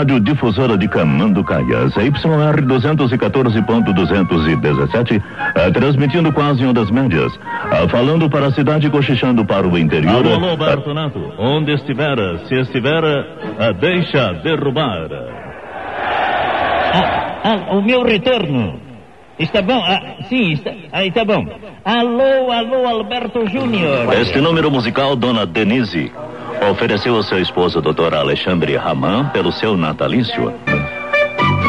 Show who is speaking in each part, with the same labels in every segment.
Speaker 1: Rádio Difusora de Camanducaia, CYR 214.217, eh, transmitindo quase ondas médias, eh, falando para a cidade, cochichando para o interior.
Speaker 2: Alô, alô, Bartonato, onde estiver, se estiver, eh, deixa derrubar.
Speaker 3: Ah, ah, o meu retorno. Está bom? Ah, sim, está, ah, está bom. Alô, alô, Alberto Júnior.
Speaker 1: Este número musical, Dona Denise, ofereceu ao seu esposo, Dr. Alexandre Raman, pelo seu natalício.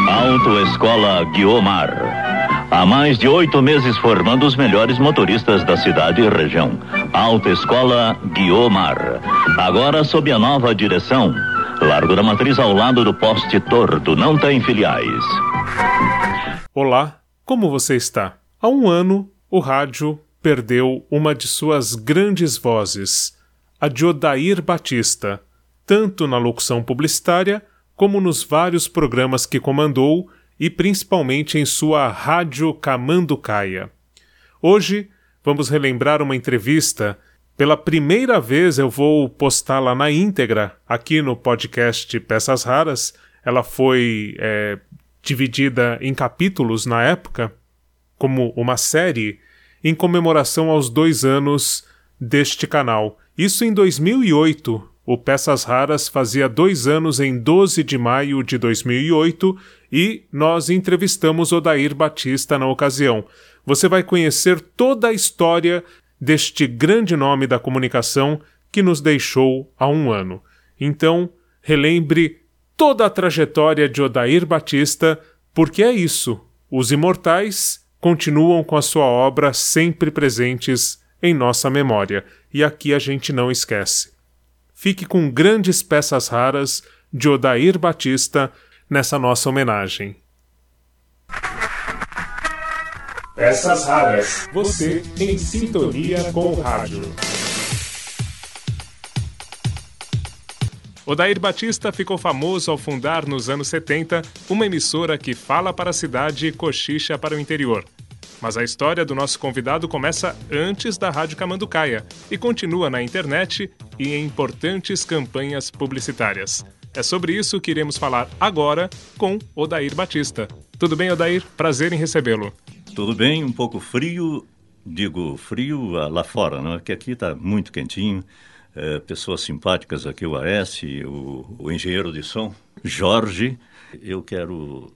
Speaker 1: Autoescola Guiomar. Há mais de oito meses formando os melhores motoristas da cidade e região. Autoescola Guiomar. Agora sob a nova direção. Largo da Matriz ao lado do poste Tordo. Não tem filiais.
Speaker 4: Olá, como você está? Há um ano, o rádio perdeu uma de suas grandes vozes, a de Odair Batista, tanto na locução publicitária como nos vários programas que comandou e principalmente em sua Rádio Camanducaia. Hoje vamos relembrar uma entrevista. Pela primeira vez eu vou postá-la na íntegra aqui no podcast Peças Raras. Ela foi é, dividida em capítulos na época, como uma série, em comemoração aos dois anos deste canal. Isso em 2008. O Peças Raras fazia dois anos em 12 de maio de 2008 e nós entrevistamos Odair Batista na ocasião. Você vai conhecer toda a história deste grande nome da comunicação que nos deixou há um ano. Então, relembre toda a trajetória de Odair Batista, porque é isso. Os imortais continuam com a sua obra sempre presentes em nossa memória, e aqui a gente não esquece. Fique com grandes peças raras de Odair Batista nessa nossa homenagem. Peças raras. Você em sintonia com o rádio. Odair Batista ficou famoso ao fundar nos anos 70 uma emissora que fala para a cidade e cochicha para o interior. Mas a história do nosso convidado começa antes da Rádio Camanducaia e continua na internet e em importantes campanhas publicitárias. É sobre isso que iremos falar agora com Odair Batista. Tudo bem, Odair? Prazer em recebê-lo.
Speaker 5: Tudo bem, um pouco frio, digo frio lá fora, não é? Que aqui está muito quentinho é, pessoas simpáticas aqui, o Aécio, o, o engenheiro de som, Jorge. Eu quero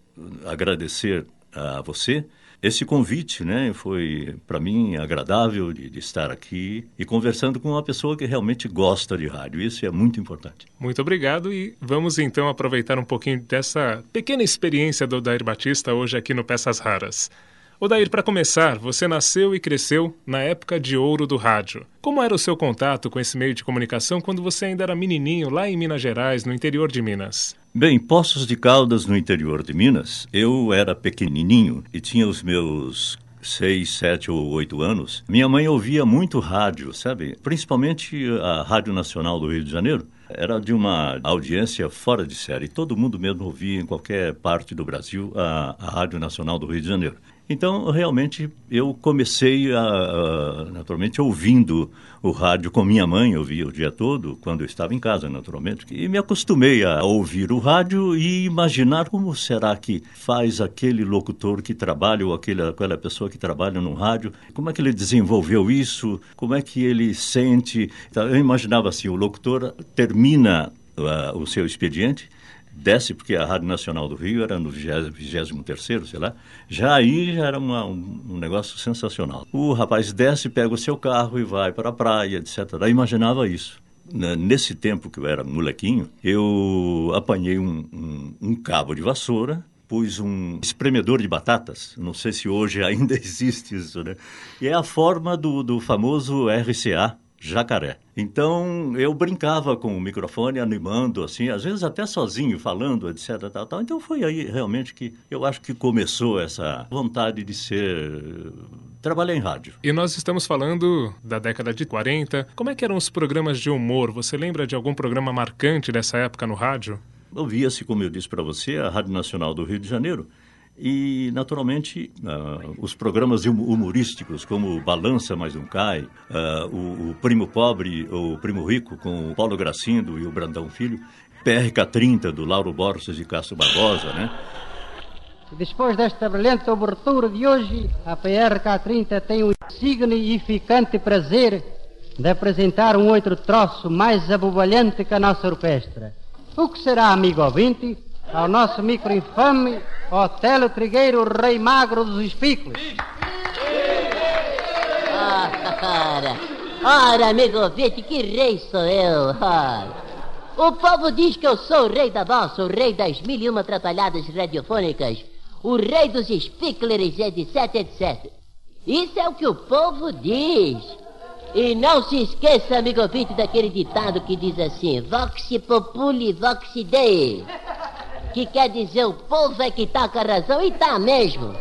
Speaker 5: agradecer a você esse convite, né? Foi para mim agradável de, de, estar aqui e conversando com uma pessoa que realmente gosta de rádio. Isso é muito importante.
Speaker 4: Muito obrigado e vamos então aproveitar um pouquinho dessa pequena experiência do Dair Batista hoje aqui no Peças Raras. Odair, para começar, você nasceu e cresceu na época de ouro do rádio. Como era o seu contato com esse meio de comunicação quando você ainda era menininho lá em Minas Gerais, no interior de Minas?
Speaker 5: Bem, Poços de Caldas, no interior de Minas, eu era pequenininho e tinha os meus seis, sete ou oito anos, minha mãe ouvia muito rádio, sabe? Principalmente a Rádio Nacional do Rio de Janeiro. Era de uma audiência fora de série. Todo mundo mesmo ouvia em qualquer parte do Brasil a, a Rádio Nacional do Rio de Janeiro. Então, realmente, eu comecei, a, naturalmente, ouvindo o rádio com minha mãe, eu via o dia todo, quando eu estava em casa, naturalmente, e me acostumei a ouvir o rádio e imaginar como será que faz aquele locutor que trabalha, ou aquele, aquela pessoa que trabalha no rádio, como é que ele desenvolveu isso, como é que ele sente. Então, eu imaginava assim, o locutor termina uh, o seu expediente, desce, porque a Rádio Nacional do Rio era no 23º, sei lá, já aí já era uma, um, um, negócio sensacional. O rapaz desce, pega o seu carro e vai para a praia, etc. Eu imaginava isso. Nesse tempo que eu era molequinho, eu apanhei um, um, um cabo de vassoura, pus um espremedor de batatas. Não sei se hoje ainda existe isso, né? E é a forma do, do famoso RCA, jacaré. Então eu brincava com o microfone, animando, assim, às vezes até sozinho, falando, etc. Tal, tal. Então foi aí realmente que eu acho que começou essa vontade de ser. trabalhar em rádio.
Speaker 4: E nós estamos falando da década de 40. Como é que eram os programas de humor? Você lembra de algum programa marcante dessa época no rádio?
Speaker 5: Ouvia-se, como eu disse para você, a Rádio Nacional do Rio de Janeiro e, naturalmente, uh, os programas humorísticos, como Balança Mais Um Cai, uh, o, o, Primo Pobre ou Primo Rico, com o Paulo Gracindo e o Brandão Filho, PRK-30 do Lauro Borges de Castro Barbosa, né?
Speaker 6: Depois desta brilhante abertura de hoje, a PRK-30 tem o significante prazer de apresentar um outro troço mais abobalhante que a nossa orquestra. O que será, amigo ouvinte, ao nosso micro-infame Otelo Trigueiro, rei magro dos espículos?
Speaker 7: Ora, ora, amigo ouvinte, que rei sou eu, ora. O povo diz que eu sou o rei da voz, o rei das mil e uma atrapalhadas radiofônicas, o rei dos spicklers, etc, etc. Isso é o que o povo diz. E não se esqueça, amigo ouvinte, daquele ditado que diz assim: Vox populi, vox dei. Que quer dizer o povo é que tá com a razão e tá mesmo.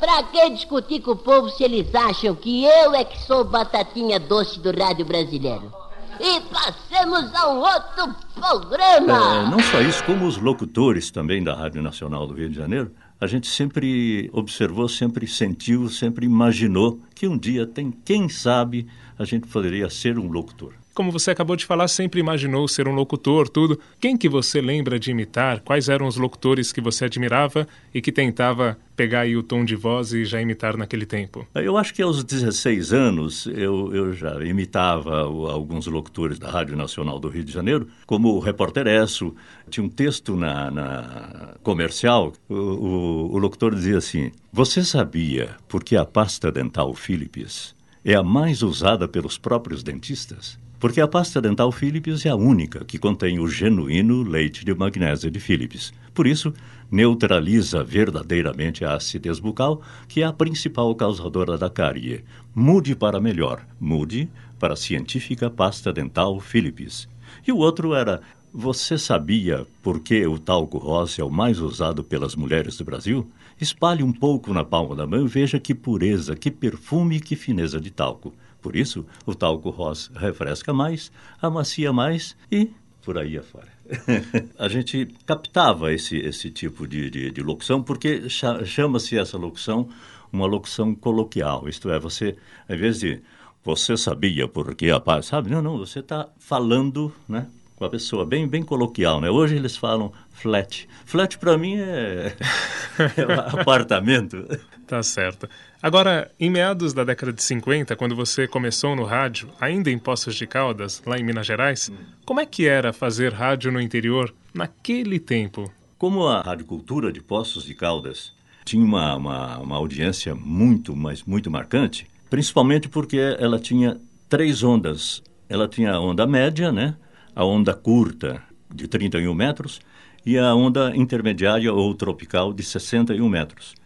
Speaker 7: Pra que discutir com o povo se eles acham que eu é que sou batatinha doce do rádio brasileiro? E passemos a um outro programa!
Speaker 5: É, não só isso, como os locutores também da Rádio Nacional do Rio de Janeiro a gente sempre observou, sempre sentiu, sempre imaginou que um dia tem, quem sabe, a gente poderia ser um locutor.
Speaker 4: Como você acabou de falar, sempre imaginou ser um locutor, tudo. Quem que você lembra de imitar? Quais eram os locutores que você admirava e que tentava pegar aí o tom de voz e já imitar naquele tempo?
Speaker 5: Eu acho que aos 16 anos eu, eu já imitava alguns locutores da Rádio Nacional do Rio de Janeiro, como o Repórter Esso. Tinha um texto na, na comercial, o, o, o locutor dizia assim, você sabia por que a pasta dental Philips é a mais usada pelos próprios dentistas? Porque a pasta dental Philips é a única que contém o genuíno leite de magnésio de Philips. Por isso, neutraliza verdadeiramente a acidez bucal, que é a principal causadora da cárie. Mude para melhor. Mude para a científica pasta dental Philips. E o outro era você sabia por que o talco rosa é o mais usado pelas mulheres do Brasil? Espalhe um pouco na palma da mão e veja que pureza, que perfume e que fineza de talco. Por isso, o talco rosa refresca mais, amacia mais e por aí afora. a gente captava esse, esse tipo de, de, de locução porque chama-se essa locução uma locução coloquial. Isto é, você, ao invés de você sabia por que a paz, sabe? Não, não, você está falando, né? Com a pessoa, bem, bem coloquial, né? Hoje eles falam flat. Flat para mim é, é apartamento.
Speaker 4: Tá certo. Agora, em meados da década de 50, quando você começou no rádio, ainda em Poços de Caldas, lá em Minas Gerais, como é que era fazer rádio no interior naquele tempo?
Speaker 5: Como a Rádio Cultura de Poços de Caldas tinha uma, uma, uma audiência muito, mas muito marcante, principalmente porque ela tinha três ondas. Ela tinha a onda média, né? a onda curta, de 31 metros, e a onda intermediária ou tropical, de 61 metros.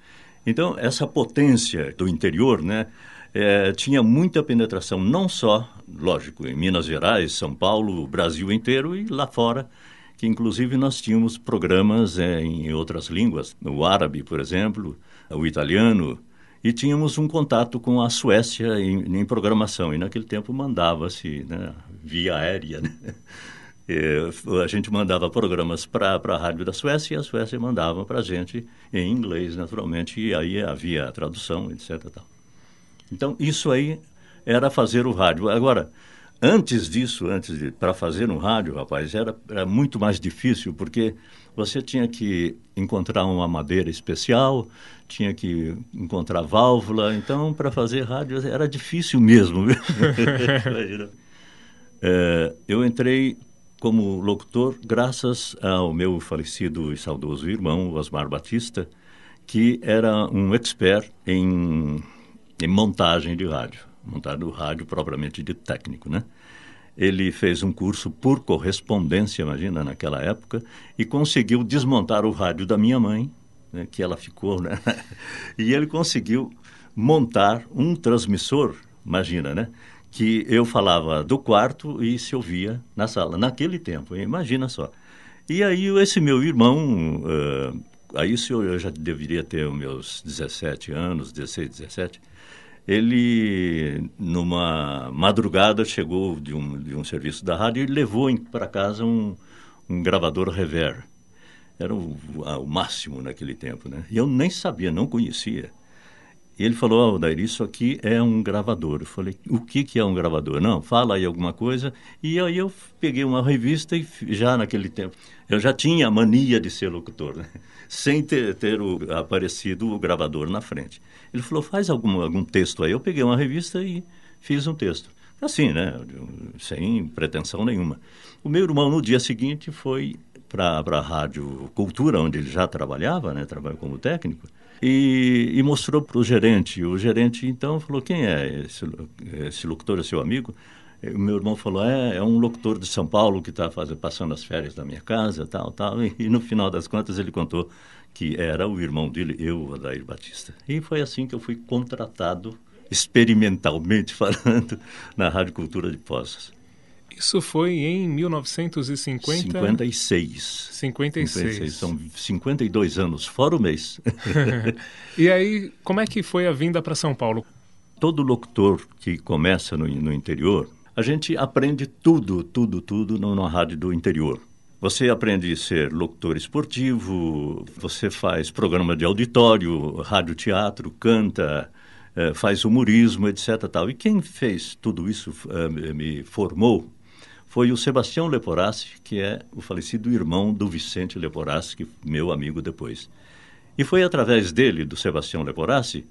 Speaker 5: Então, essa potência do interior, né, é, tinha muita penetração, não só, lógico, em Minas Gerais, São Paulo, Brasil inteiro e lá fora, que inclusive nós tínhamos programas é, em outras línguas, no árabe, por exemplo, o italiano, e tínhamos um contato com a Suécia em, em programação, e naquele tempo mandava-se né, via aérea, né? É, a gente mandava programas para a rádio da Suécia e a Suécia mandava para a gente em inglês, naturalmente, e aí havia a tradução, etc. Tal. Então, isso aí era fazer o rádio. Agora, antes disso, antes de para fazer um rádio, rapaz, era, era muito mais difícil, porque você tinha que encontrar uma madeira especial, tinha que encontrar válvula, então, para fazer rádio era difícil mesmo. é, eu entrei como locutor graças ao meu falecido e saudoso irmão, Osmar Batista, que era um expert em, em montagem de rádio, montagem do rádio propriamente de técnico, né? Ele fez um curso por correspondência, imagina, naquela época, e conseguiu desmontar o rádio da minha mãe, né, que ela ficou, né? E ele conseguiu montar um transmissor, imagina, né? Que eu falava do quarto e se ouvia na sala, naquele tempo, imagina só. E aí esse meu irmão, uh, aí isso eu já deveria ter meus 17 anos, 16, 17, ele, numa madrugada, chegou de um, de um serviço da rádio e levou para casa um, um gravador rever. Era o, o máximo naquele tempo, né? E eu nem sabia, não conhecia. E ele falou, oh, isso aqui é um gravador. Eu falei, o que, que é um gravador? Não, fala aí alguma coisa. E aí eu peguei uma revista e já naquele tempo, eu já tinha a mania de ser locutor, né? sem ter, ter o, aparecido o gravador na frente. Ele falou, faz algum, algum texto aí. Eu peguei uma revista e fiz um texto. Assim, né? Sem pretensão nenhuma. O meu irmão, no dia seguinte, foi para a Rádio Cultura, onde ele já trabalhava, né? Trabalhou como técnico e, e mostrou para o gerente. O gerente, então, falou, quem é esse, esse locutor, é seu amigo? O meu irmão falou, é, é um locutor de São Paulo que está passando as férias na minha casa, tal, tal. E, e, no final das contas ele contou que era o irmão dele, eu, Adair Batista. E foi assim que eu fui contratado, experimentalmente falando, na Rádio Cultura de Poços.
Speaker 4: Isso foi em 1950?
Speaker 5: 56.
Speaker 4: 56. 56.
Speaker 5: São 52 anos, fora o mês.
Speaker 4: e aí, como é que foi a vinda para São Paulo?
Speaker 5: Todo locutor que começa no, no interior, a gente aprende tudo, tudo, tudo numa rádio do interior. Você aprende a ser locutor esportivo, você faz programa de auditório, rádio teatro, canta, eh, faz humorismo, etc. Tal. E quem fez tudo isso, eh, me formou foi o Sebastião Leporassi, que é o falecido irmão do Vicente Leporassi, que meu amigo depois. E foi através dele, do Sebastião Leporassi,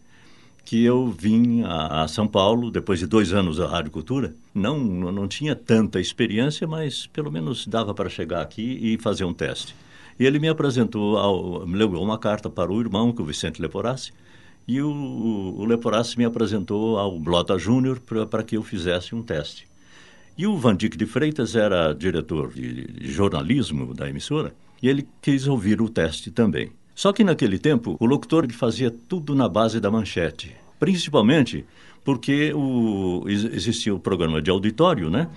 Speaker 5: que eu vim a, a, São Paulo, depois de dois anos da Rádio Cultura. Não, não tinha tanta experiência, mas pelo menos dava para chegar aqui e fazer um teste. E ele me apresentou, ao, me levou uma carta para o irmão, que é o Vicente Leporassi, e o, o Leporassi me apresentou ao Blota Júnior para que eu fizesse um teste. E o Vandic de Freitas era diretor de jornalismo da emissora e ele quis ouvir o teste também. Só que naquele tempo o locutor fazia tudo na base da manchete, principalmente porque o, existia o programa de auditório, né?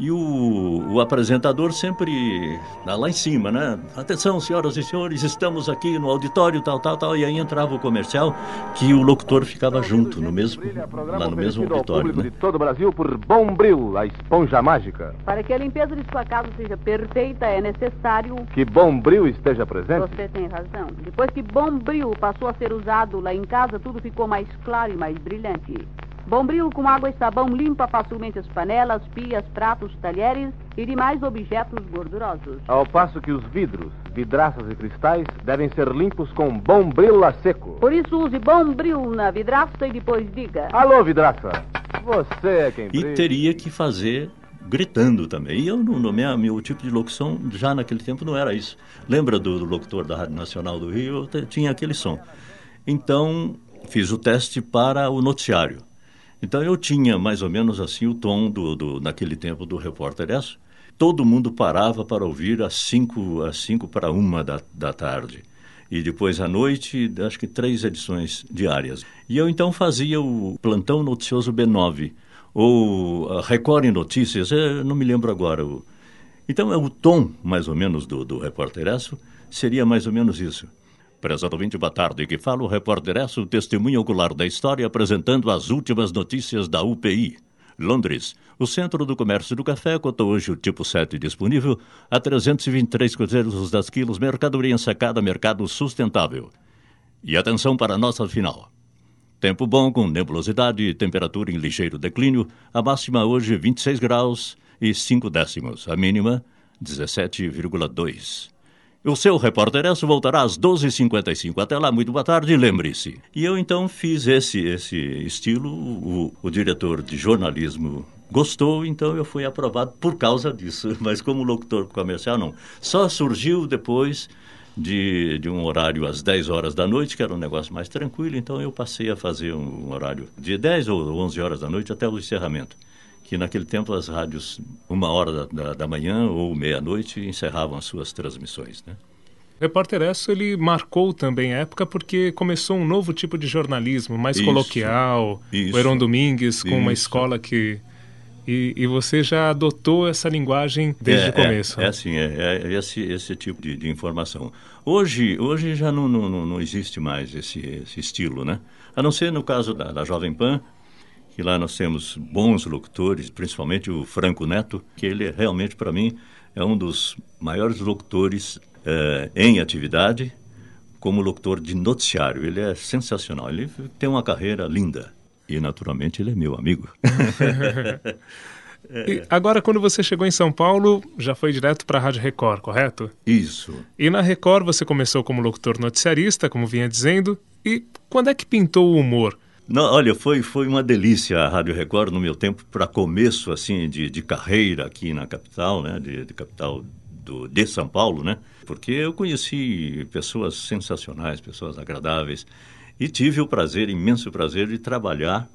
Speaker 5: E o, o, apresentador sempre lá em cima, né? Atenção, senhoras e senhores, estamos aqui no auditório, tal, tal, tal. E aí entrava o comercial que o locutor ficava junto, no mesmo, lá no mesmo auditório. Né?
Speaker 8: de todo o Brasil por Bombril, a esponja mágica.
Speaker 9: Para que a limpeza de sua casa seja perfeita, é necessário...
Speaker 8: Que Bombril esteja presente.
Speaker 9: Você tem razão. Depois que Bombril passou a ser usado lá em casa, tudo ficou mais claro e mais brilhante. Bombril com água e sabão limpa facilmente as panelas, pias, pratos, talheres e demais objetos gordurosos.
Speaker 8: Ao passo que os vidros, vidraças e cristais devem ser limpos com Bombril a seco.
Speaker 9: Por isso use Bombril na vidraça e depois diga:
Speaker 8: Alô, vidraça! Você é quem
Speaker 5: E teria que fazer gritando também. E eu, no, no meu, meu tipo de locução, já naquele tempo não era isso. Lembra do, do locutor da Rádio Nacional do Rio? Eu tinha aquele som. Então, fiz o teste para o noticiário. Então eu tinha mais ou menos assim o tom do, do naquele tempo do repórter S. Todo mundo parava para ouvir às cinco, às cinco para uma da, da tarde. E depois à noite, acho que três edições diárias. E eu então fazia o Plantão Noticioso B9, ou Record em Notícias, não me lembro agora. Então, é o tom, mais ou menos, do, do repórter S seria mais ou menos isso. Prezado ouvinte, boa tarde. Que fala o repórter Esso, testemunho ocular da história, apresentando as últimas notícias da UPI. Londres. O Centro do Comércio do Café cotou hoje o tipo 7 disponível a 323 cruzeiros das quilos, mercadoria ensacada, mercado sustentável. E atenção para a nossa final. Tempo bom com nebulosidade e temperatura em ligeiro declínio. A máxima hoje 26 graus e 5 décimos. A mínima 17,2. O seu repórter S voltará às 12h55. Até lá, muito boa tarde, lembre-se. E eu então fiz esse, esse estilo, o, o diretor de jornalismo gostou, então eu fui aprovado por causa disso. Mas como locutor comercial, não. Só surgiu depois de, de um horário às 10 horas da noite, que era um negócio mais tranquilo, então eu passei a fazer um horário de 10 ou 11 horas da noite até o encerramento que naquele tempo as rádios, uma hora da, da, da manhã ou meia-noite, encerravam as suas transmissões. Né?
Speaker 4: O Repórter Esso, ele marcou também a época porque começou um novo tipo de jornalismo, mais isso, coloquial, isso, o Heron Domingues com isso. uma escola que... E, e, você já adotou essa linguagem desde
Speaker 5: é,
Speaker 4: o começo.
Speaker 5: É, é assim, é, é, esse, esse tipo de, de, informação. Hoje, hoje já não, não, não existe mais esse, esse estilo, né? A não ser no caso da, da Jovem Pan, que lá nós temos bons locutores, principalmente o Franco Neto, que ele é realmente, para mim, é um dos maiores locutores eh, em atividade, como locutor de noticiário. Ele é sensacional. Ele tem uma carreira linda. E, naturalmente, ele é meu amigo.
Speaker 4: E agora, quando você chegou em São Paulo, já foi direto para a Rádio Record, correto?
Speaker 5: Isso.
Speaker 4: E na Record você começou como locutor noticiarista, como vinha dizendo. E quando é que pintou o humor?
Speaker 5: Não, olha, foi, foi uma delícia a Rádio Record no meu tempo para começo assim de, de carreira aqui na capital, né, de, de capital do, de São Paulo, né? Porque eu conheci pessoas sensacionais, pessoas agradáveis e tive o prazer, imenso prazer de trabalhar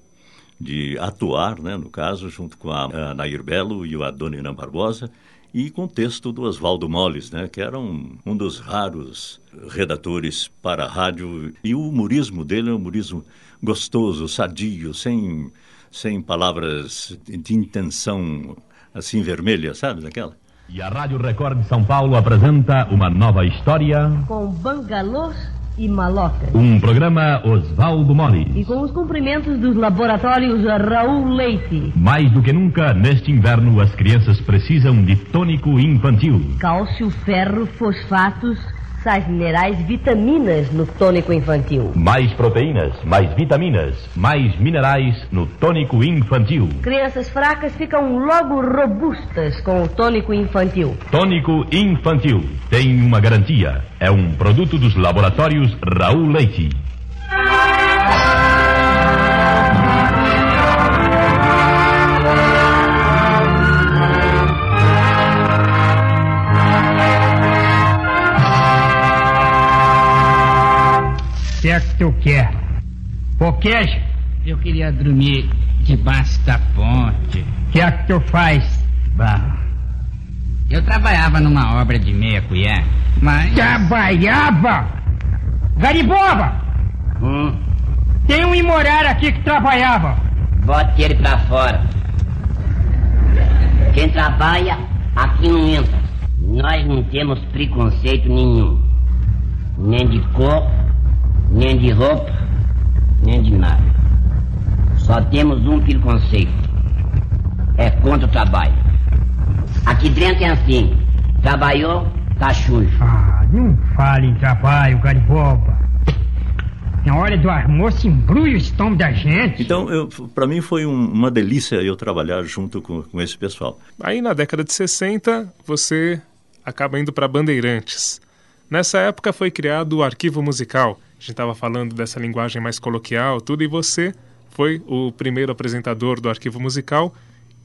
Speaker 5: de atuar, né, no caso, junto com a, a Nair Belo e o Adoniran Barbosa, e com o texto do Oswaldo Molles, né, que era um, um dos raros redatores para a rádio. E o humorismo dele é um humorismo gostoso, sadio, sem, sem palavras de intenção assim vermelha, sabe, daquela?
Speaker 10: E a Rádio Record de São Paulo apresenta uma nova história.
Speaker 11: Com bangalôs e malocas.
Speaker 10: Um programa Oswaldo Molles.
Speaker 11: E com os cumprimentos dos laboratórios Raul Leite.
Speaker 10: Mais do que nunca, neste inverno, as crianças precisam de tônico infantil.
Speaker 11: Cálcio, ferro, fosfatos, sais minerais, vitaminas no tônico infantil.
Speaker 10: Mais proteínas, mais vitaminas, mais minerais no tônico infantil.
Speaker 11: Crianças fracas ficam logo robustas com o tônico infantil.
Speaker 10: Tônico infantil tem uma garantia. É um produto dos laboratórios Raul Leite.
Speaker 12: Que é que tu quer? Poqueja?
Speaker 13: Eu queria dormir debaixo da ponte.
Speaker 12: O que é que tu faz?
Speaker 13: Bom, eu trabalhava numa obra de meia colher, mas...
Speaker 12: Trabalhava? Gariboba!
Speaker 13: Hum,
Speaker 12: Tem um imorar aqui que trabalhava.
Speaker 13: bote ele pra fora. Quem trabalha, aqui não entra. Nós não temos preconceito nenhum. Nem de cor, nem de roupa, nem de nada. Só temos um preconceito. É contra o trabalho. Aqui dentro é assim. Trabalhou, tá sujo.
Speaker 12: Ah, não fale em trabalho, Gariboba. Na hora do almoço, embrulha o estômago da gente.
Speaker 5: Então, para mim foi um, uma delícia eu trabalhar junto com, com esse pessoal.
Speaker 4: Aí na década de 60, você acaba indo para Bandeirantes. Nessa época foi criado o Arquivo Musical. Gente estava falando dessa linguagem mais coloquial, tudo, e você foi o primeiro apresentador do Arquivo Musical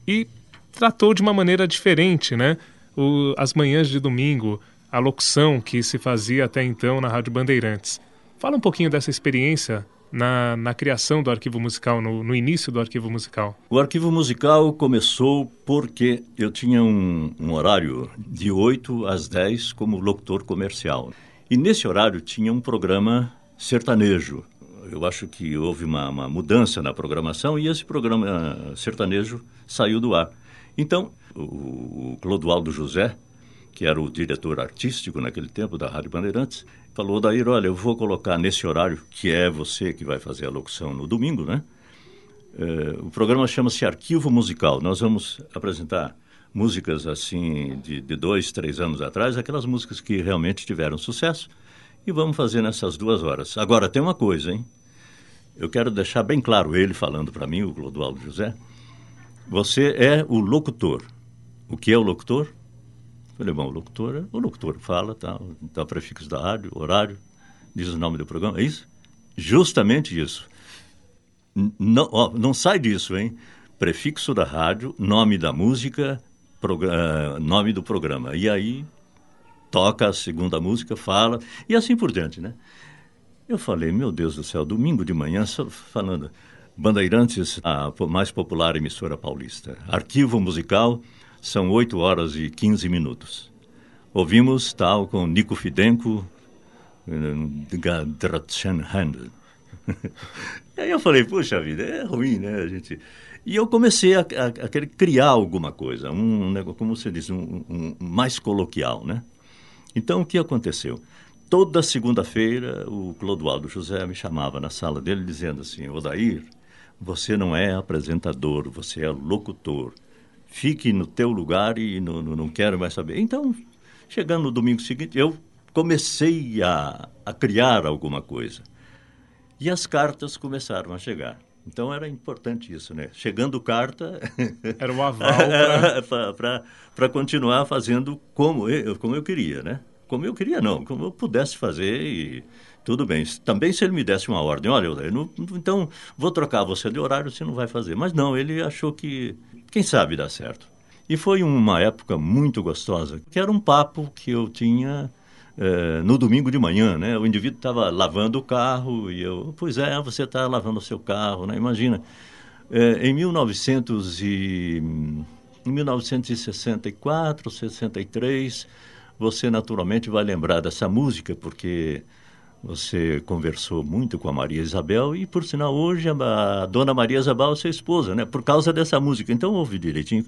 Speaker 4: e tratou de uma maneira diferente, né? O, as manhãs de domingo, a locução que se fazia até então na Rádio Bandeirantes. Fala um pouquinho dessa experiência na, na criação do Arquivo Musical, no, no início do Arquivo Musical.
Speaker 5: O Arquivo Musical começou porque eu tinha um, um horário de 8 às 10 como locutor comercial. E nesse horário tinha um programa sertanejo. Eu acho que houve uma, uma mudança na programação e esse programa uh, sertanejo saiu do ar. Então, o, o Clodoaldo José, que era o diretor artístico naquele tempo da Rádio Bandeirantes, falou, Daír, olha, eu vou colocar nesse horário, que é você que vai fazer a locução no domingo, né? É, o programa chama-se Arquivo Musical. Nós vamos apresentar músicas assim de, de dois, três anos atrás, aquelas músicas que realmente tiveram sucesso, e vamos fazer nessas duas horas. Agora, tem uma coisa, hein? Eu quero deixar bem claro, ele falando para mim, o Clodoaldo José, você é o locutor. O que é o locutor? Falei, bom, o locutor é o locutor, fala, tá, tá prefixo da rádio, horário, diz o nome do programa, é isso? Justamente isso. Não, ó, não sai disso, hein? Prefixo da rádio, nome da música, uh, nome do programa. E aí toca a segunda música, fala, e assim por diante, né? Eu falei, meu Deus do céu, domingo de manhã, falando, Bandeirantes, a mais popular emissora paulista. Arquivo musical, são 8 horas e 15 minutos. Ouvimos tal com Nico Fidenco, Handel. e aí eu falei, puxa vida, é ruim, né, gente... E eu comecei a, a, a criar alguma coisa, um negócio, como você diz, um, um, mais coloquial, né? Então, o que aconteceu? Toda segunda-feira, o Clodoaldo José me chamava na sala dele dizendo assim, Odair, você não é apresentador, você é locutor. Fique no teu lugar e não, não, não quero mais saber. Então, chegando no domingo seguinte, eu comecei a, a criar alguma coisa. E as cartas começaram a chegar. Então era importante isso, né? Chegando carta.
Speaker 4: Era o aval
Speaker 5: para continuar fazendo como eu, como eu queria, né? Como eu queria, não, como eu pudesse fazer e tudo bem. Também se ele me desse uma ordem, olha, eu não, então vou trocar você de horário, você não vai fazer. Mas não, ele achou que, quem sabe, dá certo. E foi uma época muito gostosa, que era um papo que eu tinha é, no domingo de manhã, né? O indivíduo estava lavando o carro e eu, pois é, você está lavando o seu carro, né? Imagina, é, em 1900 e, em 1964, 63, você naturalmente vai lembrar dessa música porque você conversou muito com a Maria Isabel e, por sinal, hoje a, dona Maria Isabel é sua esposa, né? Por causa dessa música. Então, ouvi direitinho.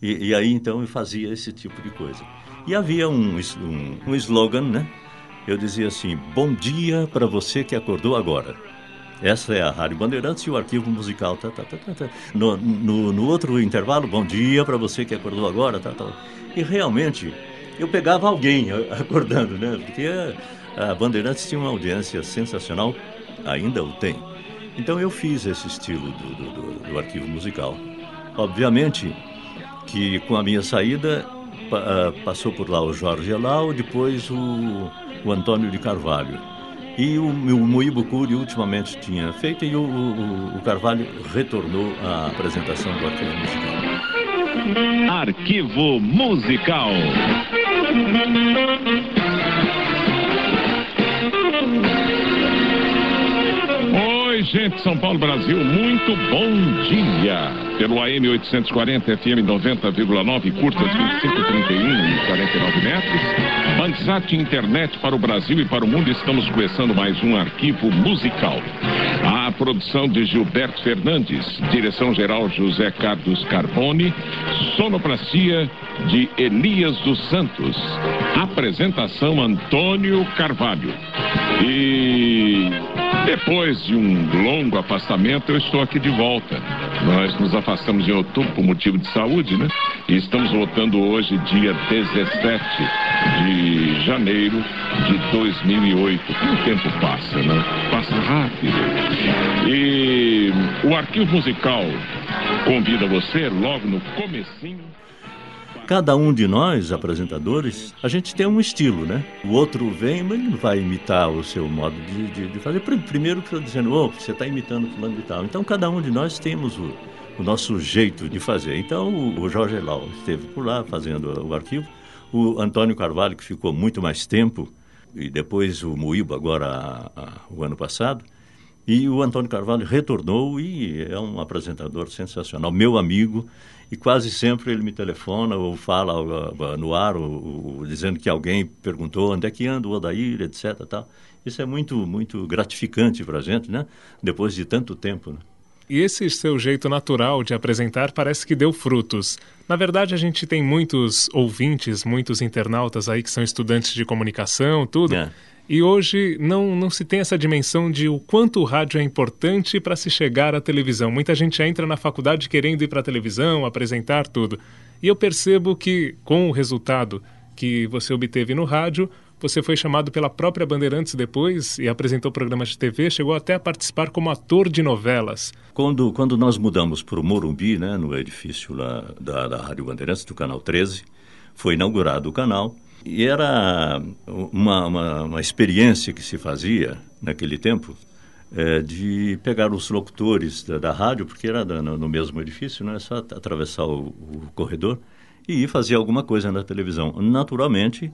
Speaker 5: E, e aí, então, eu fazia esse tipo de coisa. E havia um, um, um slogan, né? Eu dizia assim: Bom dia para você que acordou agora. Essa é a Rádio Bandeirantes e o arquivo musical. Tá, tá, tá, tá, tá. No, no, no, outro intervalo, bom dia para você que acordou agora. Tá, tá. E realmente, eu pegava alguém acordando, né? Porque a, a Bandeirantes tinha uma audiência sensacional, ainda o tem. Então eu fiz esse estilo do, do, do, do arquivo musical. Obviamente que com a minha saída ah, passou por lá o Jorge Elau, depois o, o Antônio de Carvalho. E o, o Moíbo ultimamente tinha feito e o, o, o Carvalho retornou à apresentação do arquivo musical.
Speaker 10: Arquivo musical. Gente, São Paulo, Brasil, muito bom dia pelo AM 840 FM 90,9, curtas 2531 e 49 metros. Bandzat Internet para o Brasil e para o mundo. Estamos começando mais um arquivo musical. A produção de Gilberto Fernandes, direção-geral José Carlos Carbone, sonoplastia de Elias dos Santos, apresentação Antônio Carvalho. E depois de um longo afastamento, eu estou aqui de volta. Nós nos afastamos em outubro por motivo de saúde, né? E estamos voltando hoje, dia 17 de janeiro de 2008. Como o tempo passa, né? Passa rápido. E o arquivo musical convida você logo no comecinho
Speaker 5: cada um de nós, apresentadores, a gente tem um estilo, né? O outro vem, mas ele não vai imitar o seu modo de, de, de fazer. Primeiro que eu dizendo, oh, você está imitando fulano e tal. Então, cada um de nós temos o, o nosso jeito de fazer. Então, o, o Jorge Lau esteve por lá fazendo o arquivo. O Antônio Carvalho, que ficou muito mais tempo, e depois o Moíbo, agora a, a, o ano passado. E o Antônio Carvalho retornou e é um apresentador sensacional, meu amigo, e quase sempre ele me telefona ou fala uh, no ar, ou, ou, dizendo que alguém perguntou onde é que anda o Odair, etc. Tal. Isso é muito, muito gratificante para a gente, né? Depois de tanto tempo. Né?
Speaker 4: E esse seu jeito natural de apresentar parece que deu frutos. Na verdade, a gente tem muitos ouvintes, muitos internautas aí que são estudantes de comunicação, tudo. É. E hoje não, não se tem essa dimensão de o quanto o rádio é importante para se chegar à televisão. Muita gente entra na faculdade querendo ir para a televisão, apresentar tudo. E eu percebo que, com o resultado que você obteve no rádio, você foi chamado pela própria Bandeirantes depois e apresentou programas de TV, chegou até a participar como ator de novelas.
Speaker 5: Quando, quando nós mudamos para o Morumbi, né, no edifício lá da, da Rádio Bandeirantes, do Canal 13, foi inaugurado o canal e era uma, uma, uma experiência que se fazia naquele tempo é, de pegar os locutores da, da rádio, porque era no, no, mesmo edifício, né? só atravessar o, o, corredor e ir fazer alguma coisa na televisão. Naturalmente,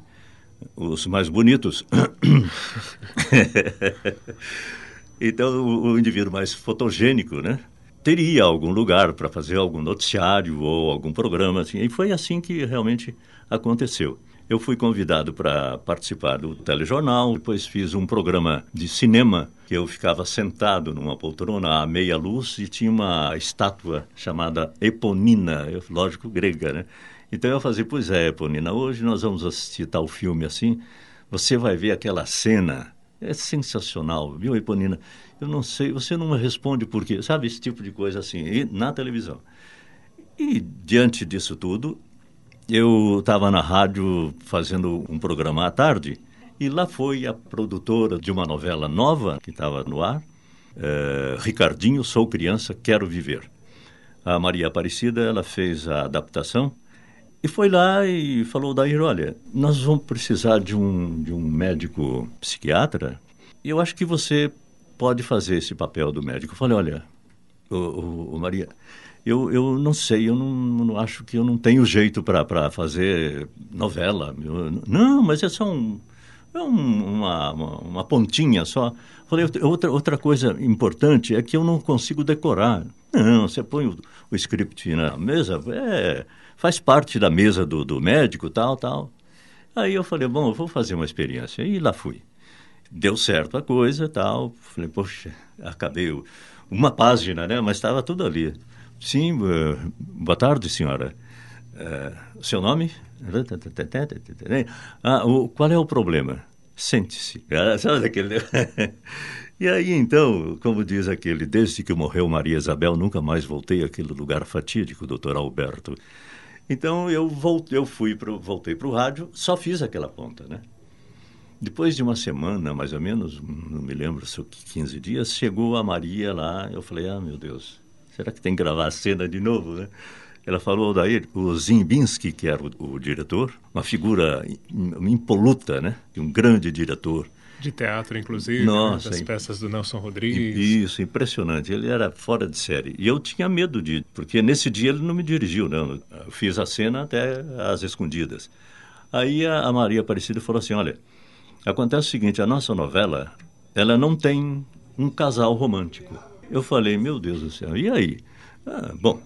Speaker 5: os mais bonitos. então, o, o indivíduo mais fotogênico, né? teria algum lugar para fazer algum noticiário ou algum programa assim. E foi assim que realmente aconteceu. Eu fui convidado para participar do telejornal, depois fiz um programa de cinema que eu ficava sentado numa poltrona à meia luz e tinha uma estátua chamada Eponina, lógico grega, né? Então eu fazia, pois é, Eponina, hoje nós vamos assistir tal filme assim, você vai ver aquela cena, é sensacional, viu, Eponina? Eu não sei, você não me responde por quê, sabe, esse tipo de coisa assim, e na televisão. E diante disso tudo, eu estava na rádio fazendo um programa à tarde E lá foi a produtora de uma novela nova que estava no ar, é, Ricardinho, Sou Criança, Quero Viver. A Maria Aparecida, ela fez a adaptação e foi lá e falou, Dair, olha, nós vamos precisar de um, de um médico psiquiatra e eu acho que você pode fazer esse papel do médico. Eu falei, olha, o, o, o Maria, eu, eu não sei, eu não, não acho que eu não tenho jeito para fazer novela. Eu, não, mas é só um, é um, uma, uma, pontinha só. Falei, outra, outra coisa importante é que eu não consigo decorar. Não, você põe o, o script na mesa, é, faz parte da mesa do, do médico, tal, tal. Aí eu falei, bom, eu vou fazer uma experiência. E lá fui. Deu certo a coisa, tal. Falei, poxa, acabei uma página, né? Mas estava tudo ali. Sim, uh, boa tarde, senhora. Uh, seu nome? Ah, o, qual é o problema? Sente-se. Ah, e aí, então, como diz aquele, desde que morreu Maria Isabel, nunca mais voltei àquele lugar fatídico, doutor Alberto. Então, eu, voltei, eu fui pro, voltei para o rádio, só fiz aquela ponta, né? Depois de uma semana, mais ou menos, não me lembro se 15 dias, chegou a Maria lá. Eu falei, ah, meu Deus, será que tem que gravar a cena de novo, né? Ela falou daí, o Zimbinski, que era o, o diretor, uma figura impoluta, né? Um grande diretor.
Speaker 4: De teatro, inclusive,
Speaker 5: Nossa,
Speaker 4: né? das peças do Nelson Rodrigues.
Speaker 5: Isso, impressionante. Ele era fora de série. E eu tinha medo de... Porque nesse dia ele não me dirigiu, não. Eu fiz a cena até às escondidas. Aí a, a Maria Aparecida falou assim, olha, acontece o seguinte, a nossa novela, ela não tem um casal romântico. Eu falei, meu Deus do céu, e aí? Ah, bom,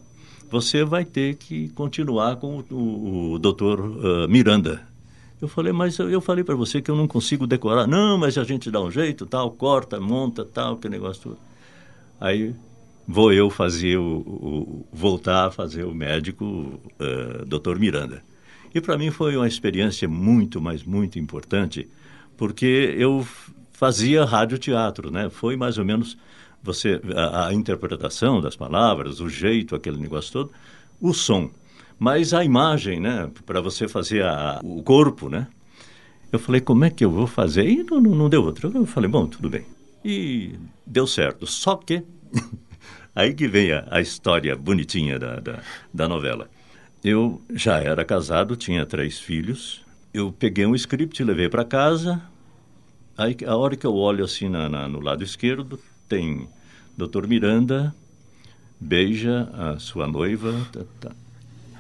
Speaker 5: você vai ter que continuar com o, o, o doutor uh, Miranda. Eu falei, mas eu, eu falei para você que eu não consigo decorar. Não, mas a gente dá um jeito, tal, corta, monta, tal, que negócio tudo. Aí vou eu fazer o, o voltar a fazer o médico uh, doutor Miranda. E para mim foi uma experiência muito, mas muito importante, porque eu fazia rádio-teatro, né? Foi mais ou menos você a, a, interpretação das palavras, o jeito, aquele negócio todo, o som, mas a imagem, né, para você fazer a, o corpo, né? Eu falei, como é que eu vou fazer? E não, não, não deu outro. Eu falei, bom, tudo bem. E deu certo. Só que aí que vem a, a história bonitinha da, da, da novela. Eu já era casado, tinha três filhos. Eu peguei um script, levei para casa. Aí, a hora que eu olho assim na, na, no lado esquerdo, tem Doutor Miranda beija a sua noiva. Tá, tá.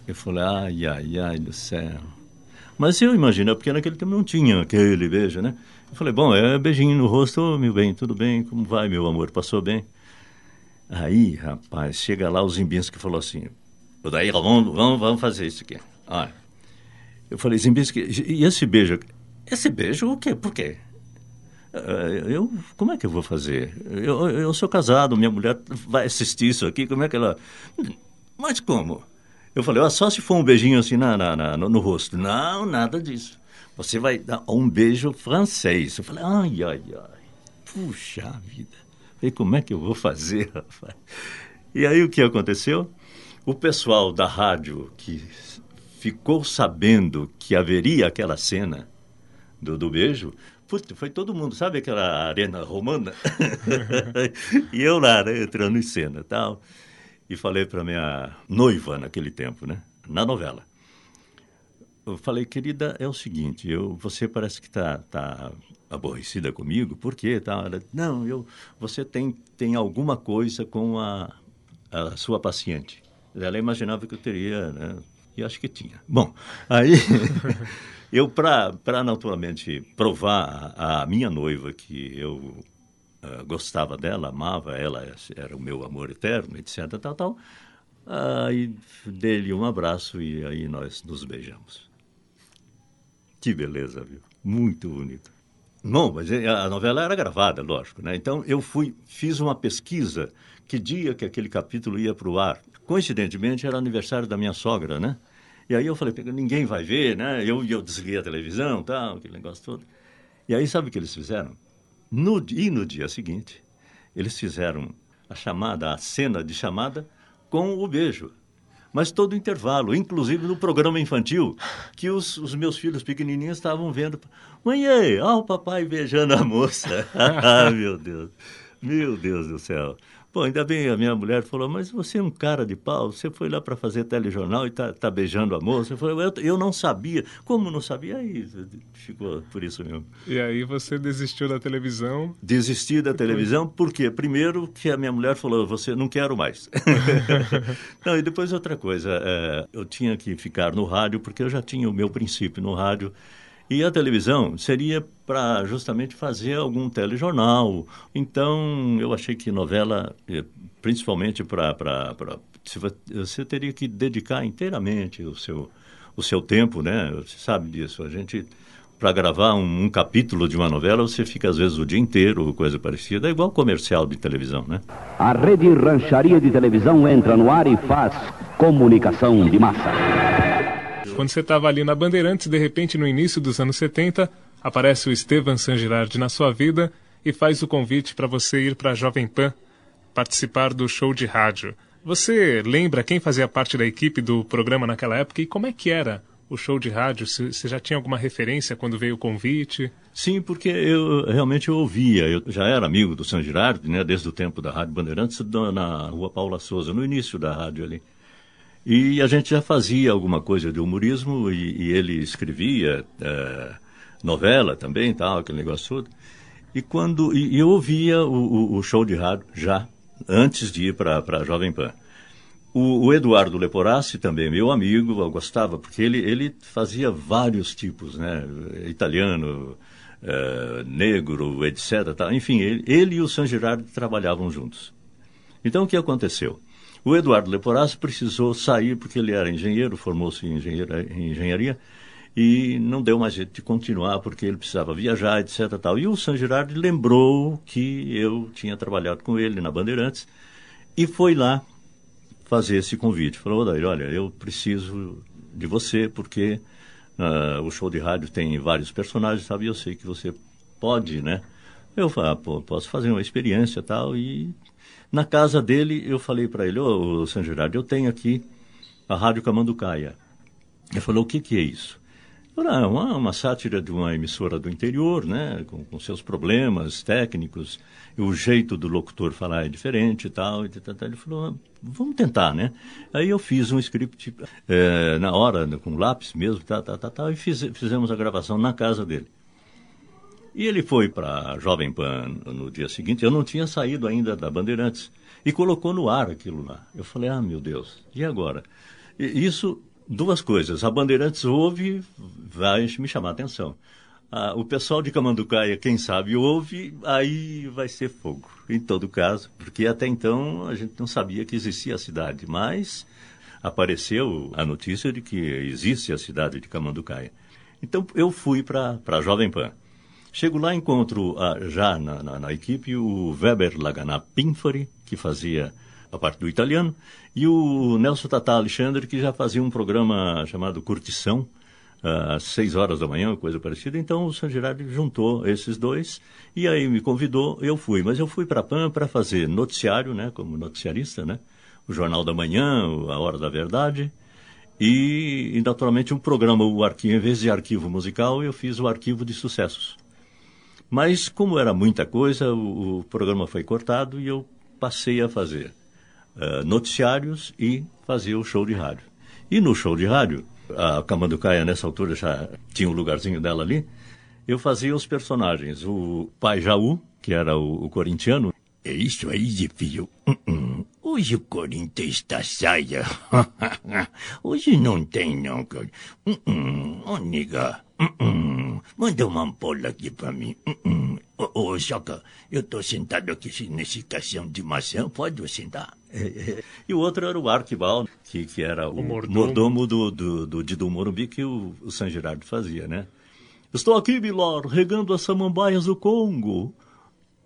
Speaker 5: Eu falei, ai, ai, ai do céu. Mas eu imagino, porque naquele tempo não tinha aquele beijo, né? Eu falei, bom, é beijinho no rosto, oh, meu bem, tudo bem, como vai, meu amor, passou bem? Aí, rapaz, chega lá o Zimbinski falou assim, daí vamos, vamos, vamos fazer isso aqui. Olha, eu falei, Zimbinski, e esse beijo? Esse beijo, o quê? Por quê? Eh, eu, como é que eu vou fazer? Eu, eu sou casado, minha mulher vai assistir isso aqui, como é que ela... Mas como? Eu falei, só se for um beijinho assim na, na, na no, no, rosto. Não, nada disso. Você vai dar um beijo francês. Eu falei, ai, ai, ai. Puxa vida. E como é que eu vou fazer, rapaz? E aí o que aconteceu? O pessoal da rádio que ficou sabendo que haveria aquela cena do, do beijo, Putz, foi todo mundo, sabe aquela arena romana? e eu lá, né, entrando em cena tal. E falei para minha noiva naquele tempo, né? Na novela. Eu falei, querida, é o seguinte, eu, você parece que está tá aborrecida comigo, por quê? Tá, ela, não, eu, você tem, tem alguma coisa com a, a sua paciente. Ela imaginava que eu teria, né? E acho que tinha. Bom, aí Eu, para naturalmente provar a, minha noiva que eu uh, gostava dela, amava ela, era o meu amor eterno, etc, tal, tal, aí dei-lhe um abraço e aí nós nos beijamos. Que beleza, viu? Muito bonito. Bom, mas a novela era gravada, lógico, né? Então eu fui, fiz uma pesquisa que dia que aquele capítulo ia para o ar. Coincidentemente era aniversário da minha sogra, né? E aí eu falei, ninguém vai ver, né? Eu, eu desliguei a televisão, tal, aquele negócio todo. E aí sabe o que eles fizeram? No, e no dia seguinte, eles fizeram a chamada, a cena de chamada com o beijo. mas todo intervalo, inclusive no programa infantil, que os, os meus filhos pequenininhos estavam vendo. Mãe, olha o papai beijando a moça. ah, meu Deus. Meu Deus do céu. Bom, ainda bem a minha mulher falou, mas você é um cara de pau, você foi lá para fazer telejornal e tá, tá beijando a moça. Eu falei, eu, eu não sabia. Como não sabia? Aí ficou por isso mesmo.
Speaker 4: E aí você desistiu da televisão?
Speaker 5: Desisti da televisão porque, primeiro, que a minha mulher falou, você não quero mais. não, e depois outra coisa, é, eu tinha que ficar no rádio porque eu já tinha o meu princípio no rádio e a televisão seria para justamente fazer algum telejornal. Então, eu achei que novela, eh, principalmente para. Você teria que dedicar inteiramente o seu, o seu tempo, né? Você sabe disso. A gente, para gravar um, um, capítulo de uma novela, você fica às vezes o dia inteiro, coisa parecida. É igual comercial de televisão, né?
Speaker 14: A rede Rancharia de Televisão entra no ar e faz comunicação de massa.
Speaker 4: Quando você estava ali na Bandeirantes, de repente, no início dos anos 70, aparece o Estevan San Girardi na sua vida e faz o convite para você ir para a Jovem Pan participar do show de rádio. Você lembra quem fazia parte da equipe do programa naquela época e como é que era o show de rádio? Você já tinha alguma referência quando veio o convite?
Speaker 5: Sim, porque eu realmente ouvia. Eu já era amigo do San Girardi, né, desde o tempo da Rádio Bandeirantes, na Rua Paula Souza, no início da rádio ali. E a gente já fazia alguma coisa de humorismo e, e ele escrevia é, novela também, tal, aquele negócio todo. E quando e, eu ouvia o, o, show de rádio já antes de ir para a Jovem Pan. O, o, Eduardo Leporassi também, meu amigo, eu gostava, porque ele, ele fazia vários tipos, né? Italiano, é, negro, etc. Tal. Enfim, ele, ele e o San Girardi trabalhavam juntos. Então, o que aconteceu? O Eduardo Leporassi precisou sair porque ele era engenheiro, formou-se em, em engenharia e não deu mais jeito de continuar porque ele precisava viajar, etc. Tal. E o San Girardi lembrou que eu tinha trabalhado com ele na Bandeirantes e foi lá fazer esse convite. Falou, Odair, olha, eu preciso de você porque uh, o show de rádio tem vários personagens, sabe? Eu sei que você pode, né? Eu falei, ah, pô, posso fazer uma experiência tal e na casa dele, eu falei para ele, ô, oh, São Gerardo, eu tenho aqui a Rádio Camanducaia. Ele falou, o que, que é isso? Falei, ah, uma, uma sátira de uma emissora do interior, né, com, com seus problemas técnicos, o jeito do locutor falar é diferente e tal. E tal. Ele falou, ah, vamos tentar, né? Aí eu fiz um script é, na hora, com lápis mesmo, tal, tal, tal e fiz, fizemos a gravação na casa dele. E ele foi para a Jovem Pan no dia seguinte, eu não tinha saído ainda da Bandeirantes, e colocou no ar aquilo lá. Eu falei, ah, meu Deus, e agora? E isso, duas coisas. A Bandeirantes ouve, vai me chamar a atenção. Ah, o pessoal de Camanducaia, quem sabe, ouve, aí vai ser fogo, em todo caso, porque até então a gente não sabia que existia a cidade, mas apareceu a notícia de que existe a cidade de Camanducaia. Então eu fui para a Jovem Pan. Chego lá, encontro ah, já na, na, na, equipe o Weber Laganá Pinfari, que fazia a parte do italiano, e o Nelson Tata Alexandre, que já fazia um programa chamado Curtição, ah, às seis horas da manhã, coisa parecida. Então o San Gerardi juntou esses dois e aí me convidou, eu fui. Mas eu fui para a PAN para fazer noticiário, né, como noticiarista, né, o Jornal da Manhã, a Hora da Verdade, e, e naturalmente um programa, o arquivo, em vez de arquivo musical, eu fiz o arquivo de sucessos. Mas, como era muita coisa, o, o programa foi cortado e eu passei a fazer uh, noticiários e fazer o show de rádio. E no show de rádio, a Camanducaia, nessa altura, já tinha um lugarzinho dela ali, eu fazia os personagens. O pai Jaú, que era o, o corintiano.
Speaker 15: É isso aí, de filho. Uh -uh. Hoje o Corinthians está saia. Hoje não tem, não. Uh -uh. Oh, nega. Uh Manda uma ampola aqui para mim. Uh Ô, oh, Joca, eu estou sentado aqui nesse caixão de maçã. Pode sentar?
Speaker 5: e o outro era o Arquival, que, que era o, o mordomo, mordomo do, do, do Didu Morumbi que o, o San Gerardo fazia, né? Estou aqui, Milor, regando as samambaias do Congo.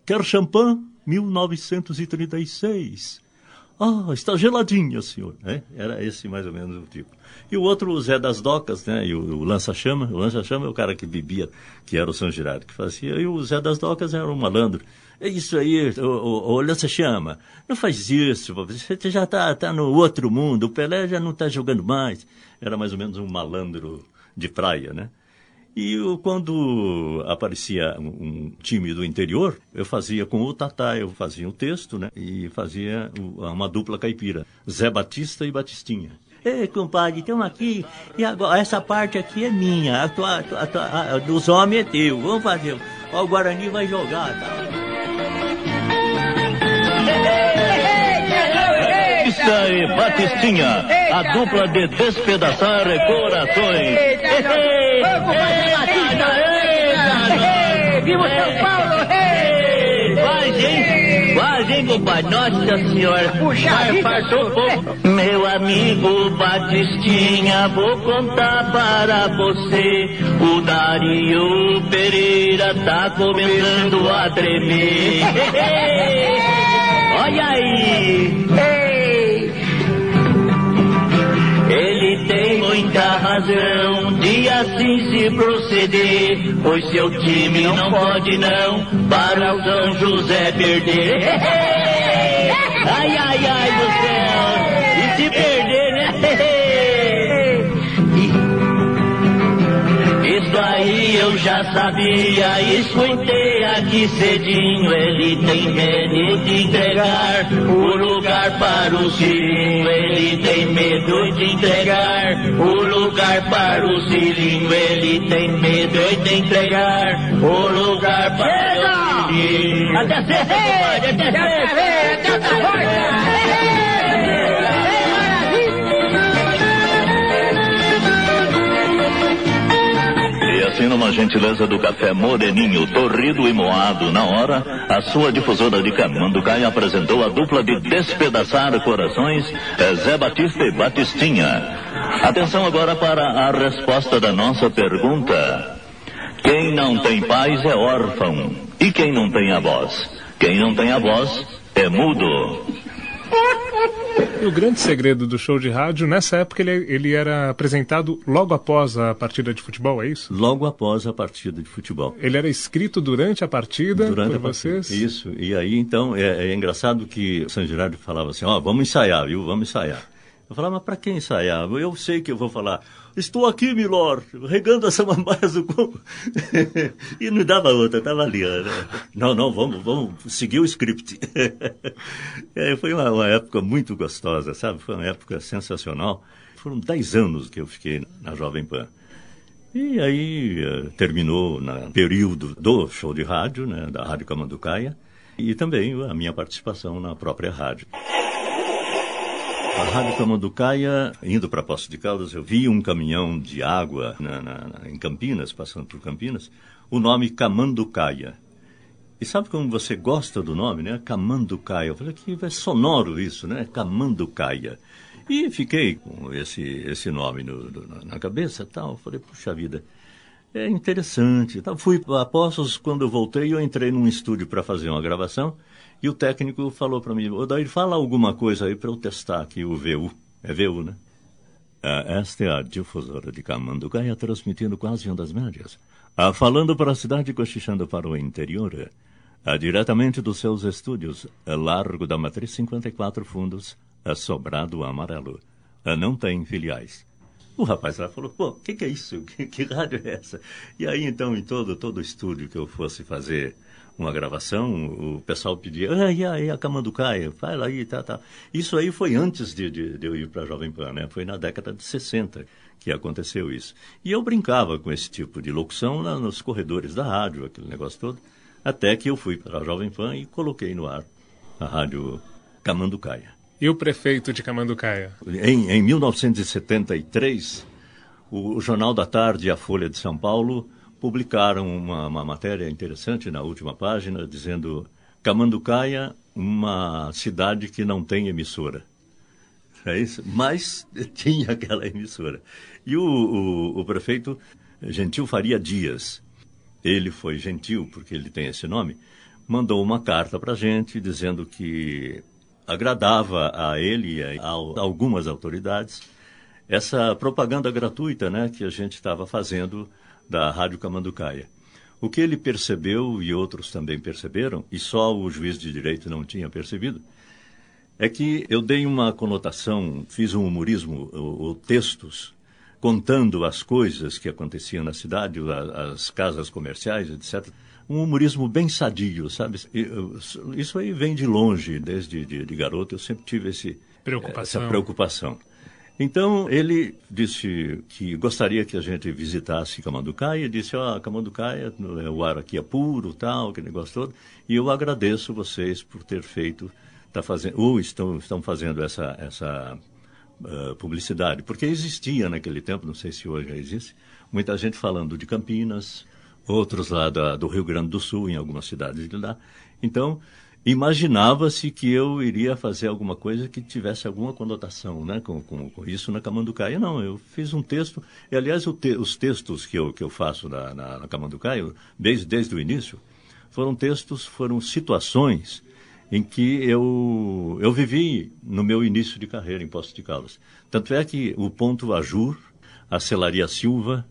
Speaker 5: Quer champanhe? 1936. Ah, está geladinha, senhor. É, era esse mais ou menos o tipo. E o outro, o Zé das Docas, né? E o, o Lança-Chama. O Lança-Chama é o cara que bebia, que era o São Girardo que fazia. E o Zé das Docas era um malandro. É isso aí, o, o, o Lança-Chama. Não faz isso, você já está tá no outro mundo. O Pelé já não está jogando mais. Era mais ou menos um malandro de praia, né? E eu, quando aparecia um, time do interior, eu fazia com o Tatá, eu fazia o um texto, né? E fazia uma dupla caipira, Zé Batista e Batistinha. Ei, compadre, estamos aqui, e agora, essa parte aqui é minha, a, tua, a, tua, a, dos homens é teu, vamos fazer. Ó, o Guarani vai jogar, tá?
Speaker 1: Batista e Batistinha, a dupla de despedaçar corações.
Speaker 16: Viva São Paulo!
Speaker 1: Vai, hein? Vai, hein, compadre? Nossa Senhora!
Speaker 16: Puxa
Speaker 1: fartou pouco. Meu amigo Batistinha, vou contar para você. O Dario Pereira tá começando a tremer. Olha aí! Muita razão de assim se proceder, pois seu time não pode não para o São José perder. Ai, ai, ai do céu! E se perder, aí eu já sabia, escutei aqui cedinho. Ele tem medo de entregar o lugar para o Cilinho. Ele tem medo de entregar o lugar para o Cilinho. Ele tem medo de entregar o lugar para o Cilinho. Até compadre, até sexta! Até assim numa gentileza do café Moreninho, torrido e moado na hora, a sua difusora de Camanducaia apresentou a dupla de despedaçar corações, é Zé Batista e Batistinha. Atenção agora para a resposta da nossa pergunta. Quem não tem pais é órfão, e quem não tem avós? Quem não tem avós é mudo.
Speaker 4: E o grande segredo do show de rádio, nessa época ele, ele era apresentado logo após a partida de futebol, é isso?
Speaker 5: Logo após a partida de futebol.
Speaker 4: Ele era escrito durante a partida
Speaker 5: durante
Speaker 4: por
Speaker 5: a
Speaker 4: vocês?
Speaker 5: Partida. Isso, e aí então é, é engraçado que o São Gerardo falava assim, ó, oh, vamos ensaiar, viu, vamos ensaiar. Eu falava, mas para que ensaiar? Eu sei que eu vou falar, estou aqui, Milor, regando as samambaias do corpo. e não dava outra, estava ali. Né? Não, não, vamos, vamos seguir o script. é, foi uma, uma, época muito gostosa, sabe? Foi uma época sensacional. Foram dez anos que eu fiquei na Jovem Pan. E aí uh, terminou no período do show de rádio, né, da Rádio Camanducaia, e também a minha participação na própria rádio. A Rádio Camanducaia, indo para Poço de Caldas, eu vi um caminhão de água na, na, em Campinas, passando por Campinas, o nome Camanducaia. E sabe como você gosta do nome, né? Camanducaia. Eu falei que é sonoro isso, né? Camanducaia. E fiquei com esse, esse nome no, no, na cabeça tal. Eu falei, puxa vida, é interessante. Então, fui a Poços, quando eu voltei, eu entrei num estúdio para fazer uma gravação. E o técnico falou para mim, Odair, fala alguma coisa aí para eu testar aqui o VU. É VU, né? Ah, esta é a difusora de Camanducaia transmitindo quase ondas médias. Ah, falando para a cidade cochichando para o interior. Ah, diretamente dos seus estúdios, Largo da Matriz 54 Fundos, Sobrado Amarelo. não tem filiais. O rapaz lá falou, pô, o que, que, é isso? Que, que rádio é essa? E aí, então, em todo, todo estúdio que eu fosse fazer uma gravação, o pessoal pedia, ai, ai, a Camanducaia, vai lá aí, tá, tá. Isso aí foi antes de, de, de eu ir para a Jovem Pan, né? Foi na década de 60 que aconteceu isso. E eu brincava com esse tipo de locução lá nos corredores da rádio, aquele negócio todo, até que eu fui para a Jovem Pan e coloquei no ar a rádio Camanducaia.
Speaker 4: E o prefeito de Camanducaia?
Speaker 5: Em, em 1973, o, o Jornal da Tarde e a Folha de São Paulo publicaram uma, uma matéria interessante na última página dizendo Camanducaia, uma cidade que não tem emissora. É isso? Mas tinha aquela emissora. E o, o, o, prefeito Gentil Faria Dias, ele foi gentil porque ele tem esse nome, mandou uma carta para a gente dizendo que agradava a ele e a algumas autoridades essa propaganda gratuita né, que a gente estava fazendo da Rádio Camanducaia. O que ele percebeu e outros também perceberam, e só o juiz de direito não tinha percebido, é que eu dei uma conotação, fiz um humorismo, ou, ou textos, contando as coisas que aconteciam na cidade, as casas comerciais, etc. Um humorismo bem sadio, sabe? Isso aí vem de longe, desde de, de garoto, eu sempre tive esse,
Speaker 4: preocupação.
Speaker 5: essa preocupação. Então, ele disse que gostaria que a gente visitasse Camanducaia, e disse, ó, oh, Camanducaia, o ar aqui é puro, tal, aquele negócio todo, e eu agradeço vocês por ter feito, tá fazendo, ou estão, estão fazendo essa, essa uh, publicidade, porque existia naquele tempo, não sei se hoje já existe, muita gente falando de Campinas, outros lá da, do Rio Grande do Sul, em algumas cidades de lá. Então, imaginava-se que eu iria fazer alguma coisa que tivesse alguma conotação né, com, com, com isso na Camanducaia. Não, eu fiz um texto, e aliás te, os textos que eu, que eu faço na, na, na Camanducaia, desde, desde o início, foram textos, foram situações em que eu, eu vivi no meu início de carreira em Poços de Caldas. Tanto é que o Ponto Ajur, a Celaria Silva,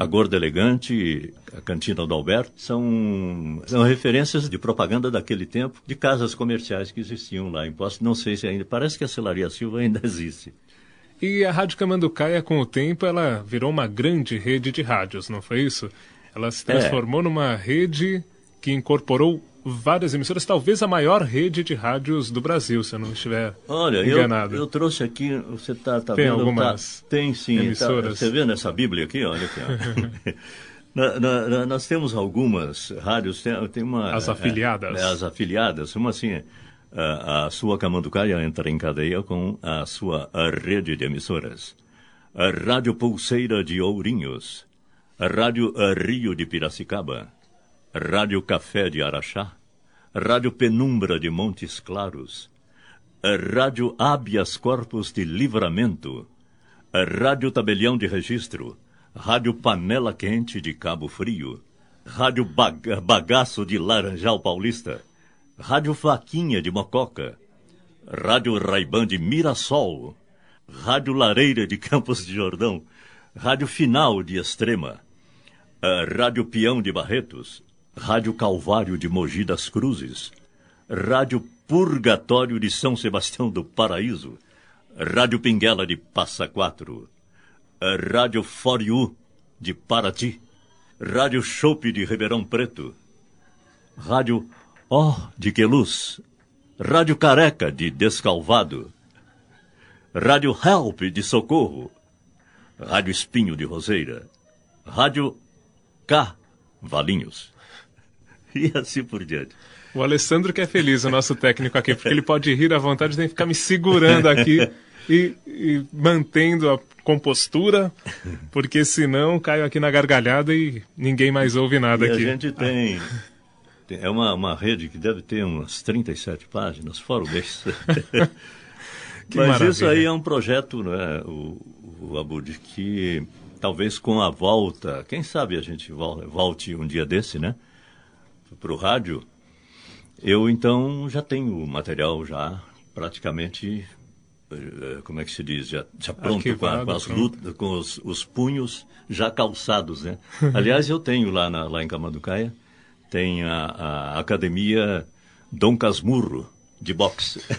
Speaker 5: a Gorda Elegante, a Cantina do Alberto, são, são referências de propaganda daquele tempo, de casas comerciais que existiam lá em Poços. Não sei se ainda, parece que a Celaria Silva ainda existe.
Speaker 4: E a Rádio Camanducaia, com o tempo, ela virou uma grande rede de rádios, não foi isso? Ela se transformou é. numa rede que incorporou várias emissoras, talvez a maior rede de rádios do Brasil, se eu não estiver
Speaker 5: Olha,
Speaker 4: enganado.
Speaker 5: Eu, eu trouxe aqui, você está tá
Speaker 4: tem
Speaker 5: vendo?
Speaker 4: Algumas
Speaker 5: tá, tem sim.
Speaker 4: Tá, emissoras.
Speaker 5: Tá, você vê nessa Bíblia aqui? Olha aqui. na, na, na, nós temos algumas rádios, tem, tem uma...
Speaker 4: As afiliadas.
Speaker 5: É, é, as afiliadas, uma assim... A, a sua Camanducaia entra em cadeia com a sua a rede de emissoras. A Rádio Pulseira de Ourinhos, a Rádio Rio de Piracicaba, Rádio Café de Araxá, Rádio Penumbra de Montes Claros, Rádio Habeas Corpus de Livramento, Rádio Tabelião de Registro, Rádio Panela Quente de Cabo Frio, Rádio Bag Bagaço de Laranjal Paulista, Rádio Faquinha de Mococa, Rádio Raiban de Mirassol, Rádio Lareira de Campos de Jordão, Rádio Final de Extrema, Rádio Peão de Barretos, Rádio Calvário de Mogi das Cruzes, Rádio Purgatório de São Sebastião do Paraíso, Rádio Pinguela de Passa Quatro, Rádio Foriú de Paraty, Rádio Chope de Ribeirão Preto, Rádio Ó oh, de Queluz, Rádio Careca de Descalvado, Rádio Help de Socorro, Rádio Espinho de Roseira, Rádio K Valinhos. e assim por diante.
Speaker 4: O Alessandro que é feliz, o nosso técnico aqui, porque ele pode rir à vontade, tem que ficar me segurando aqui e, e, mantendo a compostura, porque senão caio aqui na gargalhada e ninguém mais ouve nada
Speaker 5: e
Speaker 4: aqui.
Speaker 5: A gente tem. É uma, uma rede que deve ter umas 37 páginas, fora o mês. Mas maravilha. isso aí é um projeto, né, o, o Abud, que talvez com a volta, quem sabe a gente volte um dia desse, né? Para o rádio, eu então já tenho o material já praticamente, eh, como é que se diz, já, já pronto com, a, com, as lutas, com os, os, punhos já calçados, né? Aliás, eu tenho lá, na, lá em Camanducaia, tem a, a academia Dom Casmurro de boxe.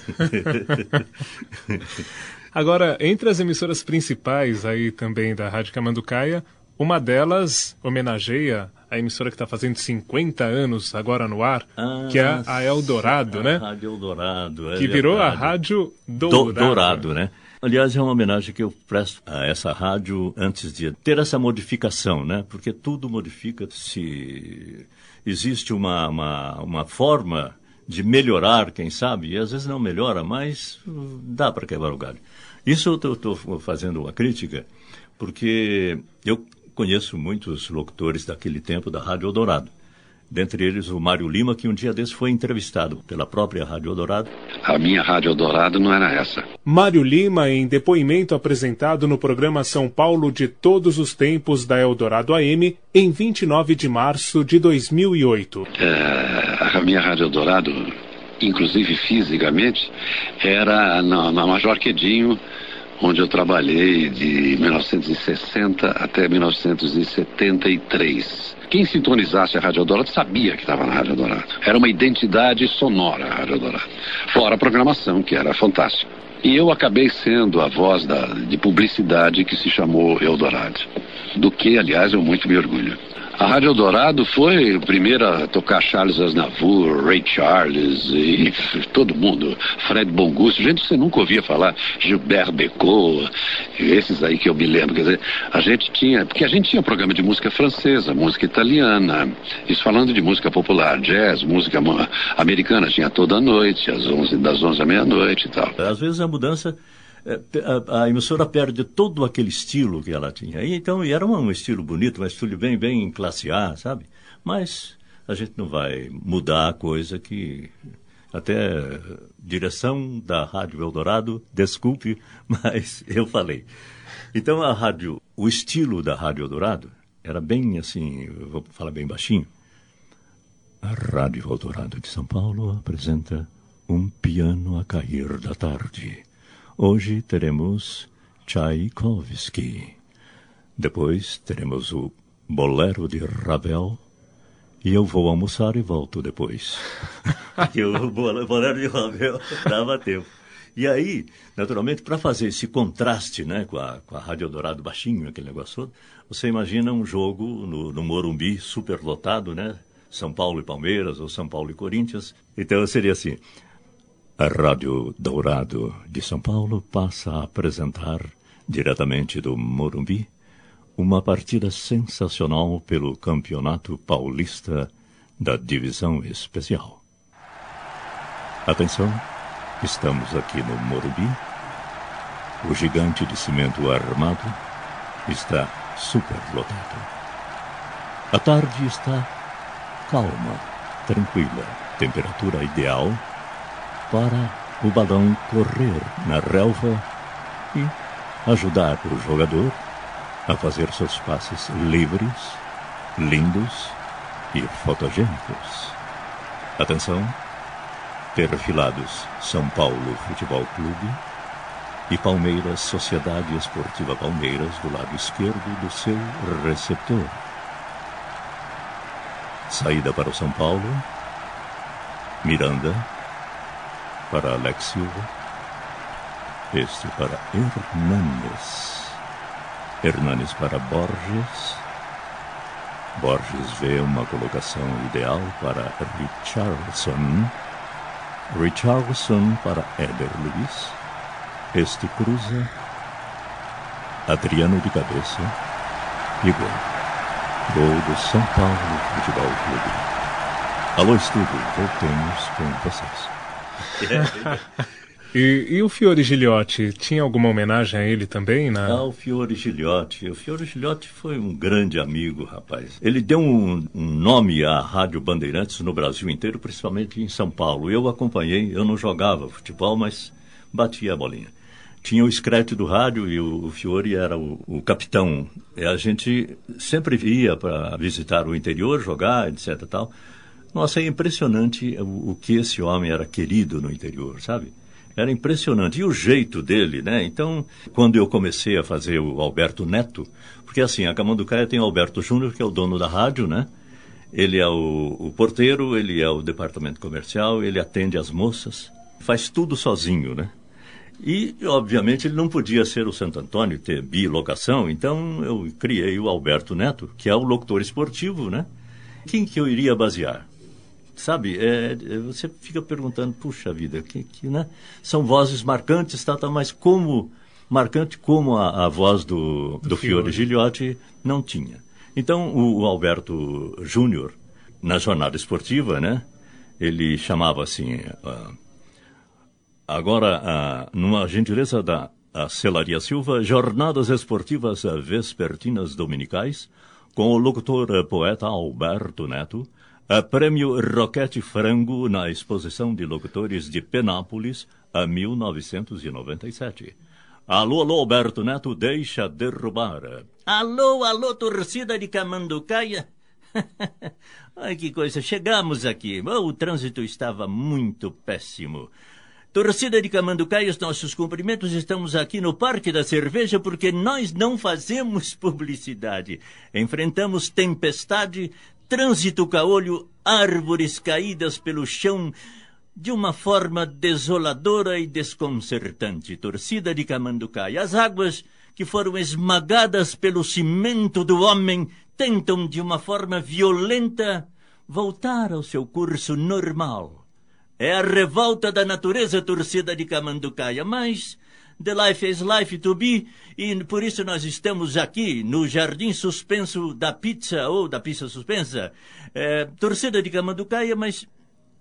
Speaker 4: Agora, entre as emissoras principais aí também da Rádio Camanducaia, uma delas homenageia a emissora que está fazendo 50 anos agora no ar, ah, que é a Eldorado,
Speaker 5: a
Speaker 4: né?
Speaker 5: Rádio Eldorado.
Speaker 4: É que virou a Rádio Dourado.
Speaker 5: Dourado, né? Aliás, é uma homenagem que eu presto a essa rádio antes de ter essa modificação, né? Porque tudo modifica se existe uma, uma, uma forma de melhorar, quem sabe, e às vezes não melhora, mas dá para quebrar o galho. Isso eu estou fazendo uma crítica, porque eu conheço muitos locutores daquele tempo da Rádio Eldorado. Dentre eles o Mário Lima, que um dia desse foi entrevistado pela própria Rádio Eldorado.
Speaker 17: A minha Rádio Eldorado não era essa.
Speaker 4: Mário Lima, em depoimento apresentado no programa São Paulo de Todos os Tempos da Eldorado AM, em 29 de março de 2008.
Speaker 17: É, a minha Rádio Eldorado inclusive fisicamente, era na, na Major Quedinho, onde eu trabalhei de 1960 até 1973. Quem sintonizasse a Rádio Dourado sabia que estava na Rádio Dourado. Era uma identidade sonora a Rádio Dourado. Fora a programação, que era fantástica. E eu acabei sendo a voz da, de publicidade que se chamou Eldorado. Do que, aliás, eu muito me orgulho. A Rádio Eldorado foi a primeira a tocar Charles Aznavour, Ray Charles e todo mundo, Fred Bongusto, gente que você nunca ouvia falar, Gilbert Becot, esses aí que eu me lembro, quer dizer, a gente tinha, porque a gente tinha programa de música francesa, música italiana, isso falando de música popular, jazz, música americana, tinha toda noite, às 11, das 11 à meia-noite e tal.
Speaker 5: Às vezes a mudança a, a, emissora perde todo aquele estilo que ela tinha. E, então, e era um, um, estilo bonito, um estilo bem, bem classe A, sabe? Mas a gente não vai mudar a coisa que até direção da Rádio Eldorado, desculpe, mas eu falei. Então a rádio, o estilo da Rádio Eldorado era bem assim, vou falar bem baixinho. A Rádio Eldorado de São Paulo apresenta um piano a cair da tarde Hoje teremos Tchaikovsky. Depois teremos o Bolero de Ravel. E eu vou almoçar e volto depois. e o Bolero de Ravel dava tempo. E aí, naturalmente, para fazer esse contraste né, com, a, com a Rádio Dourado baixinho, aquele negócio todo, você imagina um jogo no, no Morumbi superlotado, né? São Paulo e Palmeiras, ou São Paulo e Corinthians. Então seria assim: a Rádio Dourado de São Paulo passa a apresentar, diretamente do Morumbi, uma partida sensacional pelo Campeonato Paulista da Divisão Especial. Atenção, estamos aqui no Morumbi. O gigante de cimento armado está superlotado. A tarde está calma, tranquila, temperatura ideal para o balão correr na relva e ajudar o jogador a fazer seus passes livres, lindos e fotogênicos. Atenção, perfilados São Paulo Futebol Clube e Palmeiras Sociedade Esportiva Palmeiras do lado esquerdo do seu receptor. Saída para o São Paulo, Miranda, para Alex Silva. Este para Hernanes. Hernanes para Borges. Borges vê uma colocação ideal para Richardson. Richardson para Éder Luiz. Este cruza. Adriano de cabeça. E gol. Gol do São Paulo Futebol Clube. Alô, estúdio, voltemos com vocês.
Speaker 4: E, e, o Fiore Giliotti, tinha alguma homenagem a ele também? Na...
Speaker 5: Ah, o Fiore Giliotti. O Fiore Giliotti foi um grande amigo, rapaz. Ele deu um, um, nome à Rádio Bandeirantes no Brasil inteiro, principalmente em São Paulo. Eu acompanhei, eu não jogava futebol, mas batia a bolinha. Tinha o escrete do rádio e o, o Fiore era o, o, capitão. E a gente sempre ia para visitar o interior, jogar, etc. tal. Nossa, é impressionante o, o, que esse homem era querido no interior, sabe? Era impressionante. E o jeito dele, né? Então, quando eu comecei a fazer o Alberto Neto, porque assim, a Camanducaia tem o Alberto Júnior, que é o dono da rádio, né? Ele é o, o porteiro, ele é o departamento comercial, ele atende as moças, faz tudo sozinho, né? E, obviamente, ele não podia ser o Santo Antônio, ter bilocação, então eu criei o Alberto Neto, que é o locutor esportivo, né? Quem que eu iria basear? Sabe? É, é, você fica perguntando, puxa vida, que, que, né? São vozes marcantes, tá, tá, mas como marcante como a, a voz do, do, do Fiore Giliotti não tinha. Então, o, o Alberto Júnior, na jornada esportiva, né? Ele chamava assim, uh, agora, uh, numa gentileza da a Celaria Silva, Jornadas Esportivas Vespertinas Dominicais, com o locutor uh, poeta Alberto Neto, a Prêmio Roquete Frango na exposição de locutores de Penápolis a 1997. Alô, alô, Alberto Neto, deixa derrubar.
Speaker 13: Alô, alô, torcida de Camanducaia.
Speaker 15: Ai, que coisa. Chegamos aqui. Oh, o trânsito estava muito péssimo. Torcida de Camanducaia, os nossos cumprimentos. Estamos aqui no Parque da Cerveja porque nós não fazemos publicidade. Enfrentamos tempestade, trânsito caolho, árvores caídas pelo chão de uma forma desoladora e desconcertante. Torcida de Camanducaia. As águas que foram esmagadas pelo cimento do homem tentam de uma forma violenta voltar ao seu curso normal. É a revolta da natureza torcida de Camanducaia, mas The Life is Life to Be, e por isso nós estamos aqui no Jardim Suspenso da Pizza, ou da Pizza Suspensa. É, torcida de Camanducaia, mas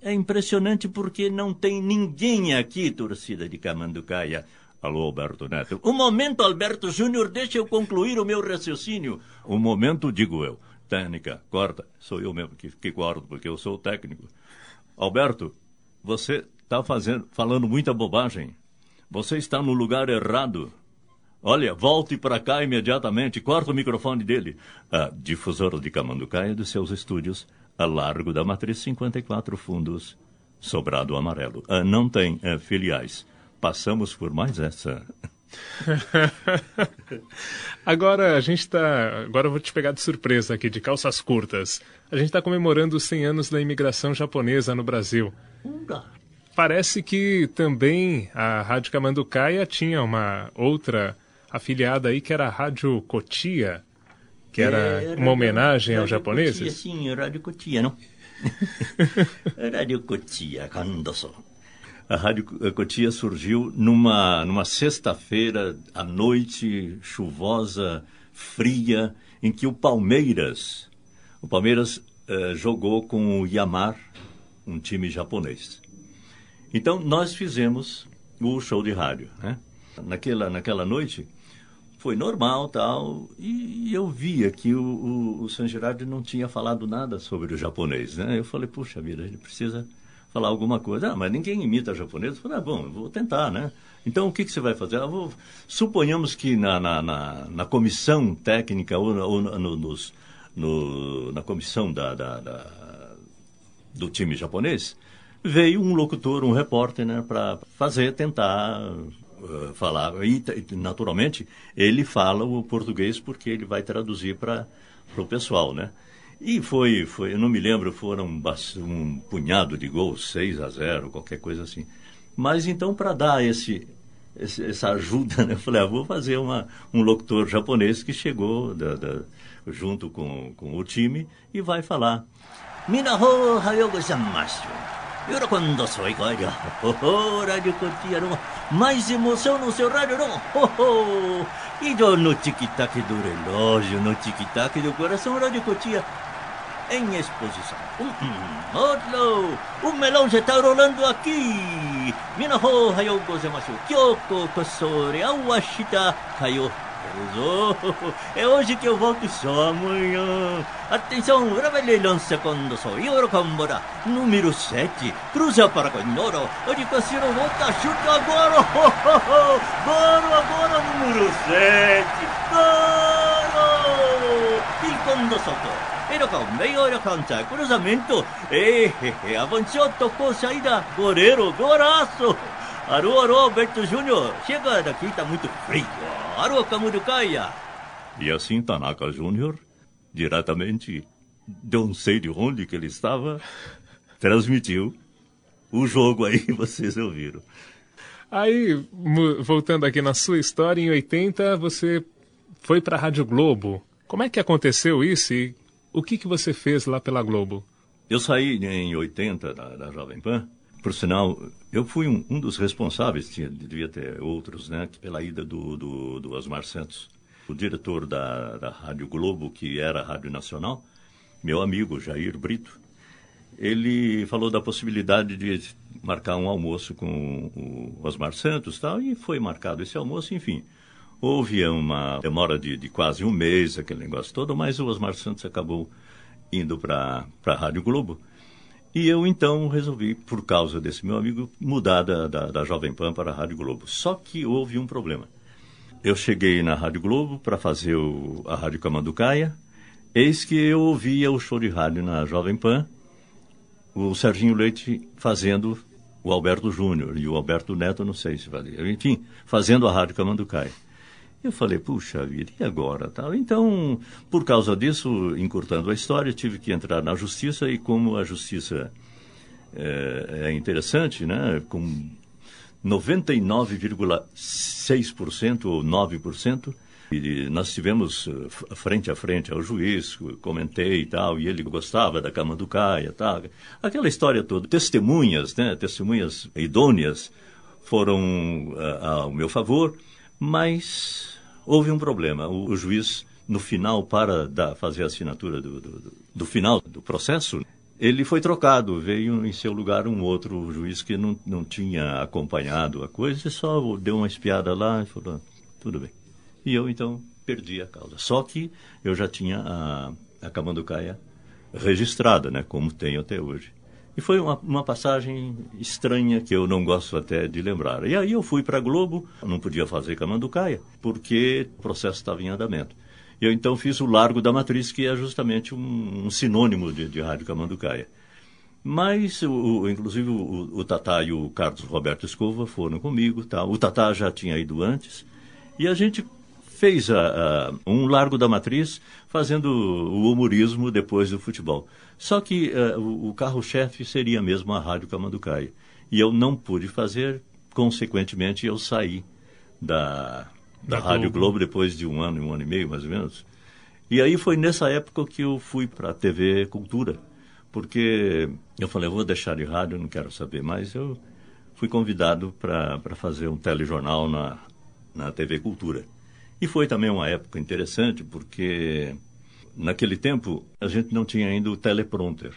Speaker 15: é impressionante porque não tem ninguém aqui, torcida de Camanducaia.
Speaker 5: Alô, Alberto Neto.
Speaker 15: Um momento, Alberto Júnior, deixa eu concluir o meu raciocínio.
Speaker 5: Um momento, digo eu. Técnica, corta. Sou eu mesmo que, que corto, porque eu sou o técnico. Alberto, você está falando muita bobagem. Você está no lugar errado. Olha, volte para cá imediatamente. Corta o microfone dele. A difusora de Camanducaia dos seus estúdios, a largo da Matriz 54 Fundos, Sobrado Amarelo. Ah, não tem ah, filiais passamos por mais essa.
Speaker 4: agora a gente está. Agora eu vou te pegar de surpresa aqui, de calças curtas. A gente está comemorando os 100 anos da imigração japonesa no Brasil. Parece que também a Rádio Camanducaia tinha uma outra afiliada aí que era a Rádio Cotia, que era é, uma homenagem aos japoneses. Cotia,
Speaker 15: sim, Rádio Cotia, não? Rádio Cotia, Kandoso.
Speaker 5: A Rádio Cotia surgiu numa, numa sexta-feira à noite, chuvosa, fria, em que o Palmeiras, o Palmeiras eh, jogou com o Yamar, um time japonês. Então nós fizemos o show de rádio, né? Naquela, naquela noite foi normal tal e eu via que o, o, o San Gerardo não tinha falado nada sobre o japonês, né? Eu falei, puxa vida, ele precisa falar alguma coisa. Ah, mas ninguém imita japonês. Eu falei, ah, bom, vou tentar, né? Então, o que, que você vai fazer? Ah, vou... Suponhamos que na, na, na, na, comissão técnica ou, ou no, nos, no, na comissão da, da, da, do time japonês, veio um locutor, um repórter, né, para fazer, tentar uh, falar. E, naturalmente, ele fala o português porque ele vai traduzir para o pessoal, né? E foi, foi, eu não me lembro, foram um punhado de gols, 6 a 0, qualquer coisa assim. Mas então, para dar esse, esse, essa ajuda, né, eu falei, ah, vou fazer uma, um locutor japonês que chegou da, da, junto com, com o time e vai falar. Minaho hayo gozaimasu. Yorokondo sou igual. Oh, rádio Cotia, não. Mais emoção no seu rádio, não. Oh, oh. E no tic-tac do relógio, no tic-tac do coração, rádio Cotia em exposição. Um, outro, o melão já está rolando aqui. Minaho hayo gozaimasu. Kyoko kosore awashita kayo. É hoje que eu volto só amanhã. Atenção, Ravelei lança quando sou Yorokambora. Número 7. Cruza para Condoro. Onde Cassino volta, chuta agora. Goro agora, número 7. Goro. Il Kondo Soto. Era com meio cancha, cruzamento. Eh, eh, avançou, tocou, saída, goleiro, golaço. Alô, alô, Alberto Júnior, chega daqui, tá muito frio. Alô, Camurucaia. E assim Tanaka Júnior, diretamente, não sei de onde que ele estava, transmitiu o jogo aí, vocês ouviram.
Speaker 4: Aí, voltando aqui na sua história, em 80 você foi para a Rádio Globo. Como é que aconteceu isso e o que, que você fez lá pela Globo?
Speaker 5: Eu saí em 80 da, da Jovem Pan. Por sinal, eu fui um, um dos responsáveis, tinha, devia ter outros, né, pela ida do, do, do Osmar Santos. O diretor da, da Rádio Globo, que era a Rádio Nacional, meu amigo Jair Brito, ele falou da possibilidade de marcar um almoço com o Osmar Santos tal, e foi marcado esse almoço, enfim. Houve uma demora de, de quase um mês, aquele negócio todo, mas o Osmar Santos acabou indo para a Rádio Globo. E eu então resolvi, por causa desse meu amigo, mudar da, da, da Jovem Pan para a Rádio Globo. Só que houve um problema. Eu cheguei na Rádio Globo para fazer o, a Rádio Camanducaia Eis que eu ouvia o show de rádio na Jovem Pan, o Serginho Leite fazendo o Alberto Júnior e o Alberto Neto, não sei se valia. Enfim, fazendo a Rádio Camanducaia. Eu falei, puxa vida, e agora? Tal? Então, por causa disso, encurtando a história, tive que entrar na justiça e como a justiça é, é interessante, né? Com 99,6% ou 9%, e nós tivemos eh, frente a frente ao juiz, comentei e tal, e ele gostava da cama do Caia, tal. Aquela história toda. Testemunhas, né? Testemunhas idôneas foram uh, ao meu favor, mas houve um problema. O, o juiz, no final, para da, fazer a assinatura do, do, do final do processo, ele foi trocado, veio em seu lugar um outro juiz que não, não tinha acompanhado a coisa e só deu uma espiada lá e falou, tudo bem. E eu, então, perdi a causa. Só que eu já tinha a, a Camanducaia registrada, né, como tenho até hoje. E foi uma, uma, passagem estranha que eu não gosto até de lembrar. E aí eu fui para a Globo, não podia fazer Camanducaia, porque o processo estava em andamento. Eu então fiz o Largo da Matriz, que é justamente um, um sinônimo de, de Rádio Camanducaia. Mas, o, inclusive, o, o Tatá e o Carlos Roberto Escova foram comigo. Tá? O Tatá já tinha ido antes. E a gente fez a, a, um Largo da Matriz fazendo o humorismo depois do futebol. Só que uh, o, o carro-chefe seria mesmo a Rádio Camanducaia. E eu não pude fazer, consequentemente eu saí da, da, da Rádio Globo. Globo depois de um ano, um ano e meio mais ou menos. E aí foi nessa época que eu fui para a TV Cultura, porque eu falei, eu vou deixar de rádio, não quero saber mais. Eu fui convidado para fazer um telejornal na, na TV Cultura. E foi também uma época interessante, porque naquele tempo a gente não tinha ainda o teleprompter,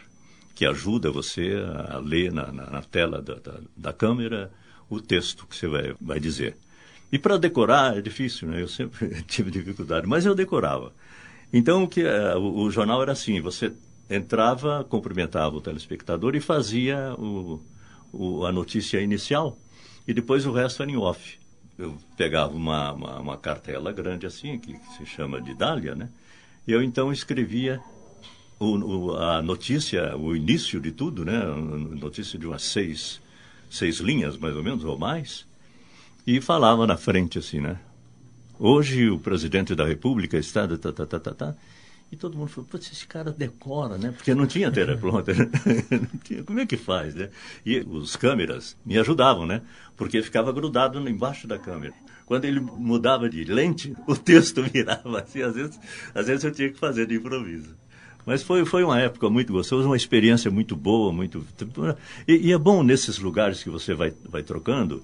Speaker 5: que ajuda você a ler na, na, na tela da, da, da, câmera o texto que você vai, vai dizer. E para decorar é difícil, né? Eu sempre tive dificuldade, mas eu decorava. Então o, que, é, o, o jornal era assim: você entrava, cumprimentava o telespectador e fazia o, o, a notícia inicial, e depois o resto era em off eu pegava uma, uma, uma, cartela grande assim, que, se chama de dália, né? E eu então escrevia o, o, a notícia, o início de tudo, né? Notícia de umas seis, seis linhas, mais ou menos, ou mais, e falava na frente assim, né? Hoje o presidente da República está... Tá, tá, tá, tá, tá, e todo mundo falou, putz, esse cara decora, né? Porque não tinha teleprompter. Como é que faz, né? E os câmeras me ajudavam, né? Porque ficava grudado embaixo da câmera. Quando ele mudava de lente, o texto virava assim. Às vezes, às vezes eu tinha que fazer de improviso. Mas foi, foi uma época muito gostosa, uma experiência muito boa, muito... E, e é bom nesses lugares que você vai, vai trocando,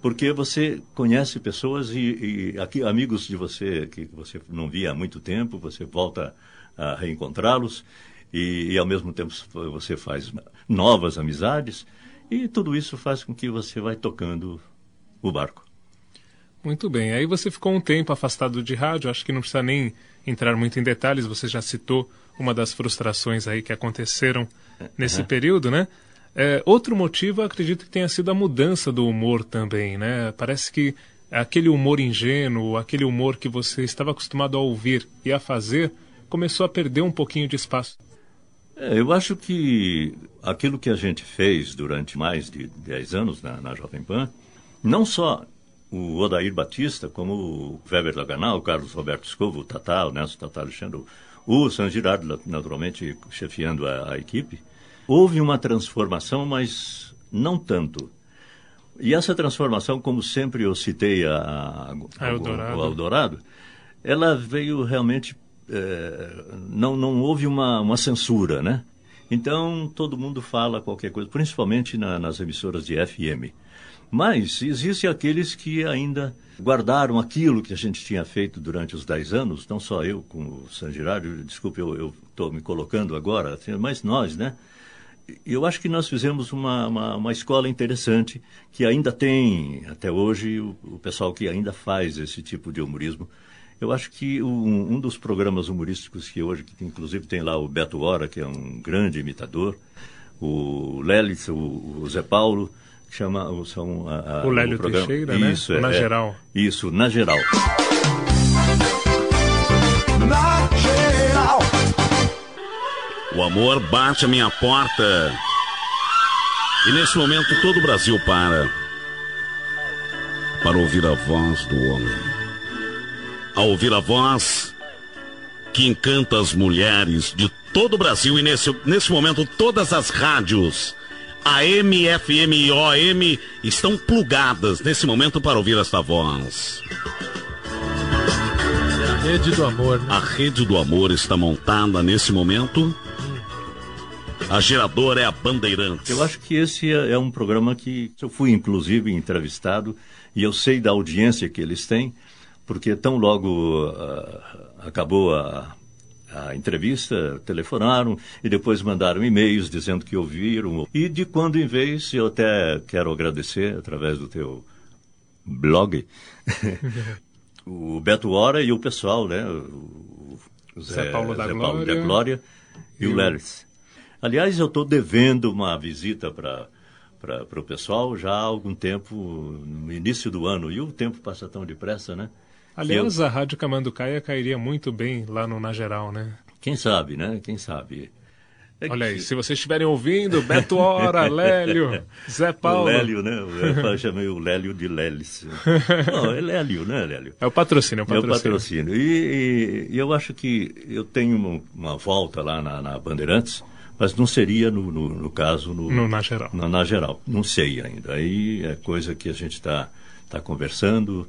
Speaker 5: porque você conhece pessoas e, e, aqui amigos de você que você não via há muito tempo, você volta a reencontrá-los e, e, ao mesmo tempo você faz novas amizades e tudo isso faz com que você vai tocando o barco.
Speaker 4: Muito bem. Aí você ficou um tempo afastado de rádio, acho que não precisa nem entrar muito em detalhes, você já citou uma das frustrações aí que aconteceram nesse uhum. período, né? É, outro motivo, acredito que tenha sido a mudança do humor também, né? Parece que aquele humor ingênuo, aquele humor que você estava acostumado a ouvir e a fazer, começou a perder um pouquinho de espaço.
Speaker 5: É, eu acho que aquilo que a gente fez durante mais de 10 anos na, na Jovem Pan, não só o Odair Batista, como o Weber Laganal, o Carlos Roberto Escovo, o Tatá, o Nelson Tatá Alexandre, o San Girardo, naturalmente, chefiando a, a equipe, Houve uma transformação, mas não tanto. E essa transformação, como sempre eu citei a, a, a Eldorado. o Eldorado, ela veio realmente. É, não, não houve uma, uma censura, né? Então todo mundo fala qualquer coisa, principalmente na, nas emissoras de FM. Mas existem aqueles que ainda guardaram aquilo que a gente tinha feito durante os dez anos, não só eu, como o San Girardi, desculpe, eu estou me colocando agora, assim, mas nós, né? Eu acho que nós fizemos uma, uma, uma, escola interessante, que ainda tem, até hoje, o, o, pessoal que ainda faz esse tipo de humorismo. Eu acho que um, um dos programas humorísticos que hoje, que inclusive tem lá o Beto Hora, que é um grande imitador, o Lélitz, o, o Zé Paulo, que chama, são a, a,
Speaker 4: o Lélio o programa, Teixeira, isso, né? É, na é, geral.
Speaker 5: Isso. Na geral.
Speaker 18: Amor bate a minha porta. E nesse momento todo o Brasil para para ouvir a voz do homem. A ouvir a voz que encanta as mulheres de todo o Brasil e nesse, nesse momento todas as rádios AM, FM e OM estão plugadas nesse momento para ouvir esta voz.
Speaker 19: É a rede do amor. Né?
Speaker 18: A rede do amor está montada nesse momento. A geradora é a Bandeirantes.
Speaker 5: Eu acho que esse é, é um programa que eu fui, inclusive, entrevistado e eu sei da audiência que eles têm, porque tão logo uh, acabou a, a entrevista, telefonaram e depois mandaram e-mails dizendo que ouviram. E de quando em vez, eu até quero agradecer através do teu blog, o Beto Hora e o pessoal, né? O,
Speaker 4: Zé, Zé Paulo, da, Zé
Speaker 5: Glória. Da Glória e, e o Leris. Aliás, eu estou devendo uma visita para para o pessoal já há algum tempo, no início do ano. E o tempo passa tão depressa, né?
Speaker 4: Aliás, eu... a Rádio Camanducaia cairia muito bem lá no Na Geral, né?
Speaker 5: Quem sabe, né? Quem sabe.
Speaker 4: É Olha que... aí, se vocês estiverem ouvindo, Beto Hora, Lélio, Zé Paulo.
Speaker 5: O Lélio, né? Eu chamei o Lélio de Lélis. Não, é Lélio, né, Lélio?
Speaker 4: É o patrocínio, é o patrocínio.
Speaker 5: É o patrocínio. E, e eu acho que eu tenho uma, uma volta lá na, na Bandeirantes, mas não seria, no, no, no caso, no,
Speaker 4: no, na geral.
Speaker 5: Na, na, geral. Não sei ainda. Aí é coisa que a gente está tá conversando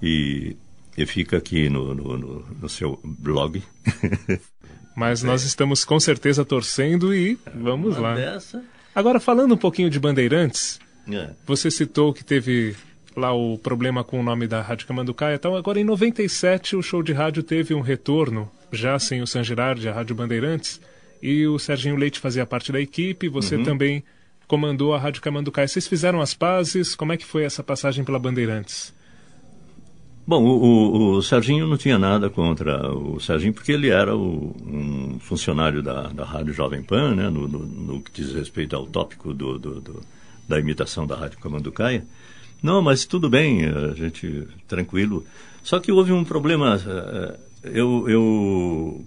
Speaker 5: e, e fica aqui no, no, no seu blog.
Speaker 4: mas é. nós estamos com certeza torcendo e vamos
Speaker 5: Uma
Speaker 4: lá.
Speaker 5: Dessa...
Speaker 4: Agora, falando um pouquinho de Bandeirantes,
Speaker 5: é.
Speaker 4: você citou que teve lá o problema com o nome da Rádio Camanducaia. Então, agora em 97 o show de rádio teve um retorno, já sem o San Girardi, a Rádio Bandeirantes e o Serginho Leite fazia parte da equipe, você uhum. também comandou a Rádio Camanducaia. Vocês fizeram as pazes? Como é que foi essa passagem pela Bandeirantes?
Speaker 5: Bom, o, o, o Serginho não tinha nada contra o Serginho, porque ele era o, um funcionário da, da Rádio Jovem Pan, né, no, no, no que diz respeito ao tópico do, do, do, da imitação da Rádio Camanducaia. Não, mas tudo bem, a gente, tranquilo. Só que houve um problema. Eh, eu, eu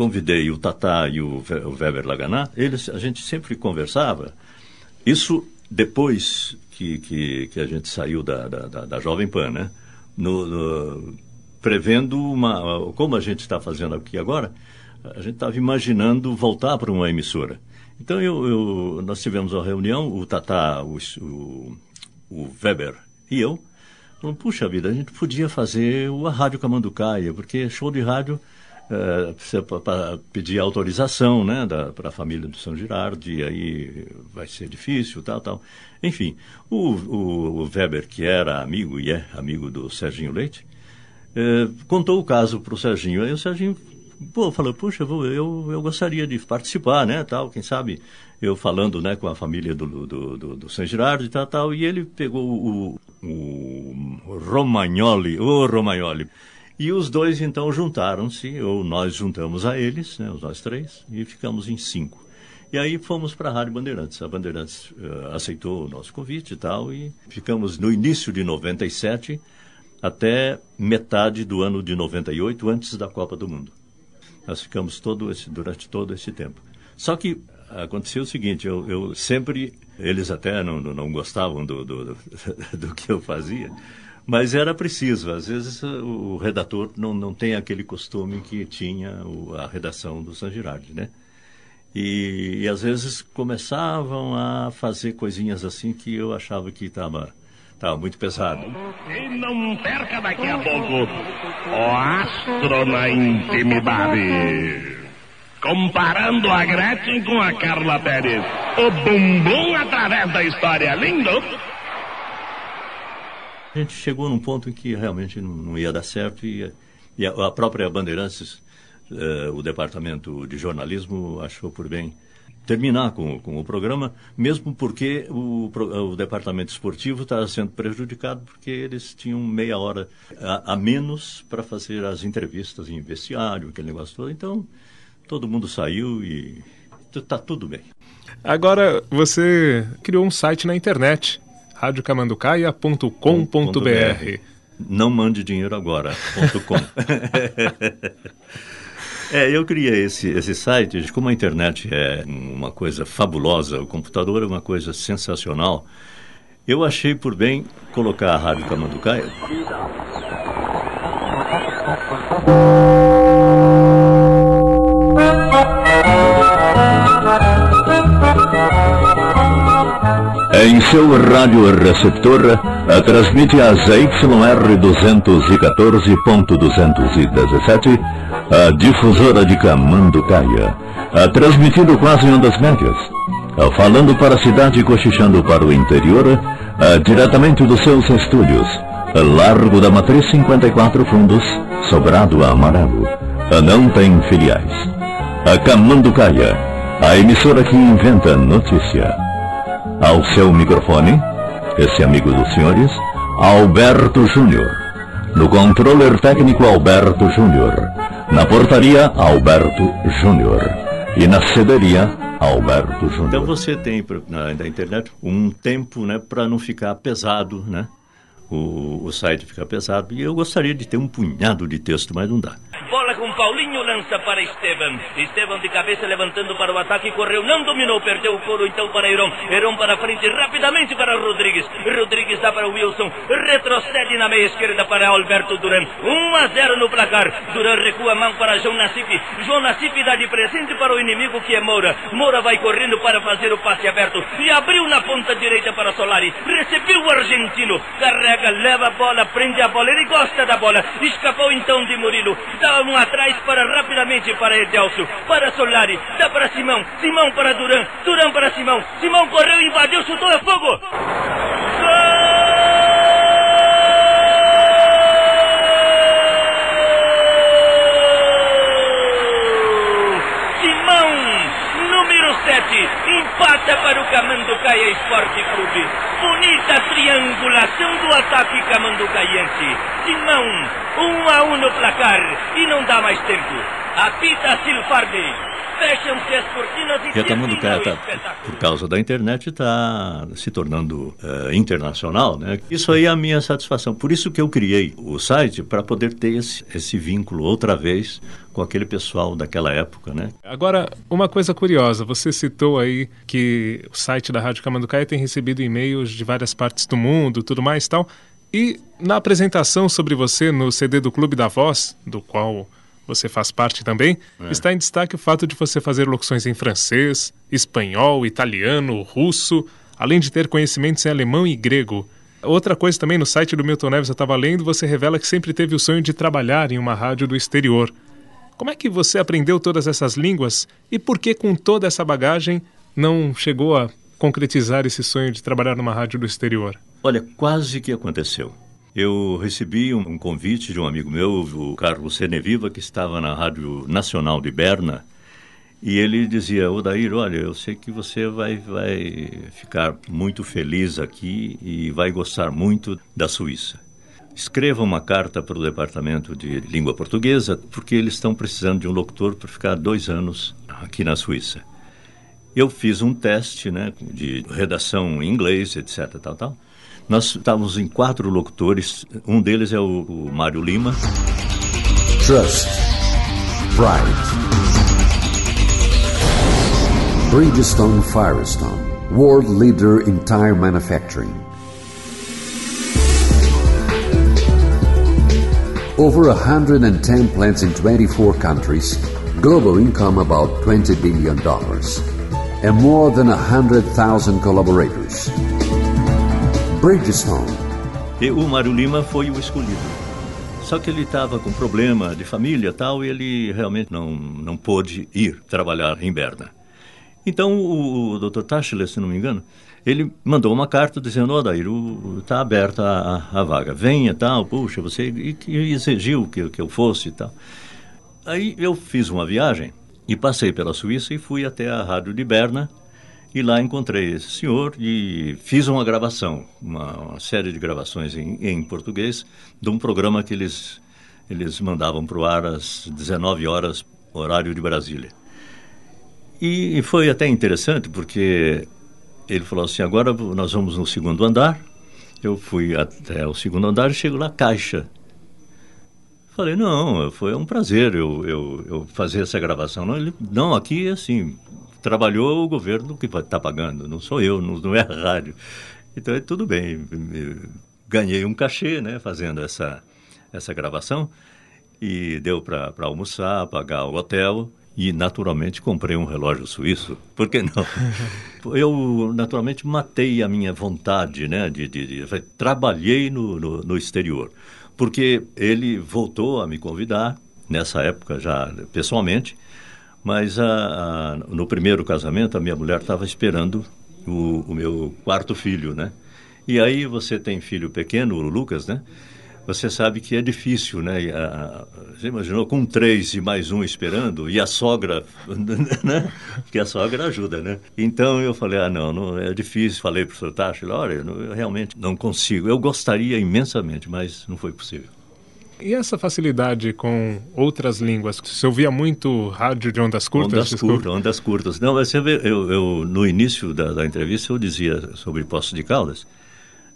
Speaker 5: convidei o Tatá e o, Weber Laganá, eles, a gente sempre conversava. Isso depois que, que, que a gente saiu da, da, da, Jovem Pan, né? No, no, prevendo uma. Como a gente está fazendo aqui agora, a gente estava imaginando voltar para uma emissora. Então eu, eu, nós tivemos uma reunião, o Tatá, o, o, o Weber e eu. Falamos, puxa vida, a gente podia fazer a Rádio Camanducaia, porque show de rádio é, precisa para pedir autorização né, para a família do São Girardi, e aí vai ser difícil, tal, tal. Enfim, o, o, Weber, que era amigo e é amigo do Serginho Leite, é, contou o caso para o Serginho. Aí o Serginho pô, falou, puxa, eu, eu gostaria de participar, né, tal, quem sabe eu falando, né, com a família do, do, do, do e tal, tal, e ele pegou o, o Romagnoli, o Romagnoli, e os dois então juntaram-se, ou nós juntamos a eles, né, os nós três, e ficamos em cinco. E aí fomos para a Rádio Bandeirantes. A Bandeirantes uh, aceitou o nosso convite e tal, e ficamos no início de 97 até metade do ano de 98, antes da Copa do Mundo. Nós ficamos todo esse, durante todo esse tempo. Só que aconteceu o seguinte, eu, eu sempre, eles até não, não gostavam do, do, do, do que eu fazia, mas era preciso. Às vezes o redator não, não tem aquele costume que tinha o, a redação do San Girardi, né? E, e, às vezes começavam a fazer coisinhas assim que eu achava que estava tava muito pesado.
Speaker 18: E não perca daqui a pouco o astro na intimidade. Comparando a Gretchen com a Carla Pérez. O bumbum através da história. Lindo!
Speaker 5: A gente chegou num ponto em que realmente não, ia dar certo e, e a, a, própria Bandeirantes, eh, o departamento de jornalismo, achou por bem terminar com, com o programa, mesmo porque o, o departamento esportivo estava sendo prejudicado porque eles tinham meia hora a, a menos para fazer as entrevistas em vestiário, aquele negócio todo. Então, todo mundo saiu e está tudo bem.
Speaker 4: Agora, você criou um site na internet radiocamanducaia.com.br.
Speaker 5: Não mande dinheiro agora. .com. É, eu criei esse, esse site, como a internet é uma coisa fabulosa, o computador é uma coisa sensacional, eu achei por bem colocar a Rádio Camanducaia.
Speaker 1: Em seu rádio receptor, transmite a ZYR 214.217, a difusora de Camanducaia, transmitindo quase ondas médias, falando para a cidade e cochichando para o interior, diretamente dos seus estúdios, Largo da Matriz 54 Fundos, Sobrado Amarelo, não tem filiais. A Camanducaia, a emissora que inventa notícia. Ao seu microfone, esse amigo dos senhores, Alberto Júnior. No controller técnico, Alberto Júnior. Na portaria, Alberto Júnior. E na cederia, Alberto Júnior.
Speaker 5: Então você tem na, na internet um tempo né, para não ficar pesado, né? O, o site fica pesado. E eu gostaria de ter um punhado de texto, mas não dá.
Speaker 19: Bola com Paulinho, lança para Esteban. Esteban de cabeça levantando para o ataque, correu, não dominou, perdeu o couro então para Heron. Heron para frente, rapidamente para Rodrigues. Rodrigues dá para Wilson, retrocede na meia esquerda para Alberto Duran. 1 a 0 no placar. Duran recua a mão para João Nassif. João Nassif dá de presente para o inimigo que é Moura. Moura vai correndo para fazer o passe aberto e abriu na ponta direita para Solari. Recebeu o argentino, carrega, leva a bola, prende a bola, ele gosta da bola. Escapou então de Murilo. Dá um atrás para rapidamente para Edelcio, para Solari, dá para Simão, Simão para Duran, Duran para Simão, Simão correu, invadiu, chutou a fogo. Simão, empata para o Camanducaia Esporte Clube. Bonita triangulação do ataque camanducaiense. Simão, um a um no placar e não dá mais tempo. Apita Silfardi. Fecham-se as cortinas e
Speaker 5: E a Camanducaia,
Speaker 19: termina o
Speaker 5: tá, por causa da internet, está se tornando eh, internacional. Né? Isso aí é a minha satisfação. Por isso que eu criei o site, para poder ter esse, esse vínculo outra vez com aquele pessoal daquela época. Né?
Speaker 4: Agora, uma coisa curiosa, você citou aí que o site da Rádio Camanducaia tem recebido e-mails de várias partes do mundo, tudo mais e tal. E na apresentação sobre você no CD do Clube da Voz, do qual você faz parte também,
Speaker 5: É.
Speaker 4: está em destaque o fato de você fazer locuções em francês, espanhol, italiano, russo, além de ter conhecimentos em alemão e grego. Outra coisa também, no site do Milton Neves eu estava lendo, você revela que sempre teve o sonho de trabalhar em uma rádio do exterior. Como é que você aprendeu todas essas línguas e por que, com toda essa bagagem, não chegou a concretizar esse sonho de trabalhar numa rádio do exterior?
Speaker 5: Olha, quase que aconteceu. Eu recebi um, convite de um amigo meu, o Carlos Seneviva, que estava na Rádio Nacional de Berna, e ele dizia, Odair, olha, eu sei que você vai, vai ficar muito feliz aqui e vai gostar muito da Suíça. Escreva uma carta para o Departamento de Língua Portuguesa, porque eles estão precisando de um locutor para ficar dois anos aqui na Suíça. Eu fiz um teste né, de redação em inglês, etc. Tal, tal. Nós estávamos em quatro locutores, um deles é o, o Mário Lima.
Speaker 20: Trust. Pride. Bridgestone Firestone, world leader in tire manufacturing. Over 110 plants in 24 countries, global income about $20 billion, and more than 100,000 collaborators. Bridgestone,
Speaker 5: E o Mário Lima foi o escolhido. Só que ele estava com problema de família e tal, e ele realmente não, não pôde ir trabalhar em Berna. Então o, o Dr. Tachler, se não me engano, ele mandou uma carta dizendo, ó, Dair, está aberta a, a vaga, venha tal, puxa, você e, que exigiu que, que eu fosse e tal. Aí eu fiz uma viagem e passei pela Suíça e fui até a rádio de Berna e lá encontrei esse senhor e fiz uma gravação, uma, uma série de gravações em, em português de um programa que eles, eles mandavam para o ar às 19 horas, horário de Brasília. E, e foi até interessante porque ele falou assim, agora nós vamos no segundo andar. Eu fui até o segundo andar e chego lá, caixa. falei, não, foi um prazer eu, eu, eu fazer essa gravação. Não, ele, não, aqui assim, trabalhou o governo que está pagando, não sou eu, não, não é a rádio. Então, é tudo bem, ganhei um cachê, né, fazendo essa, essa gravação e deu para almoçar, pagar o hotel e naturalmente comprei um relógio suíço. Por que não? Eu naturalmente matei a minha vontade, né? De, de, de trabalhei no, no, no, exterior, porque ele voltou a me convidar nessa época já pessoalmente, mas a, a, no primeiro casamento a minha mulher estava esperando o, o meu quarto filho, né? E aí você tem filho pequeno, o Lucas, né? você sabe que é difícil, né? A, você imaginou com três e mais um esperando e a sogra, né? Porque a sogra ajuda, né? Então eu falei, ah, não, não é difícil. Falei para o senhor Tacho, olha, eu realmente não consigo. Eu gostaria imensamente, mas não foi possível.
Speaker 4: E essa facilidade com outras línguas? Você ouvia muito rádio de ondas curtas?
Speaker 5: Ondas curtas, ondas curtas. Não, você vê, eu, eu, no início da, da entrevista eu dizia sobre Poços de Caldas,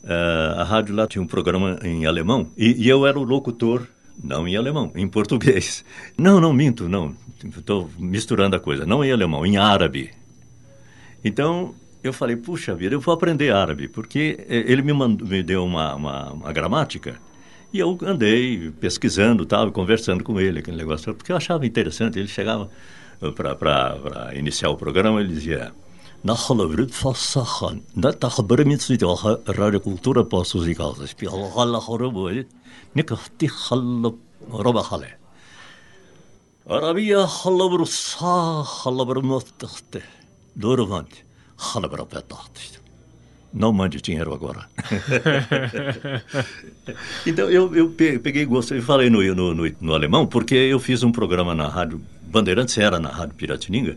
Speaker 5: Uh, a rádio lá tinha um programa em alemão e, e, eu era o locutor, não em alemão, em português. Não, não minto, não. Estou misturando a coisa. Não em alemão, em árabe. Então eu falei, puxa vida, eu vou aprender árabe, porque eh, ele me, mandou, me deu uma, uma, uma gramática e eu andei pesquisando, tal, conversando com ele, aquele negócio, porque eu achava interessante. Ele chegava eh, para iniciar o programa, ele dizia. Radiocultura Postos e Causas. Arabiya halabır sağ halabır muhtahtı. Doğru vanti. Halabır apetahtı não mande dinheiro agora. então eu, eu peguei gosto e falei no, no, no, no, alemão, porque eu fiz um programa na rádio Bandeirantes, era na rádio Piratininga,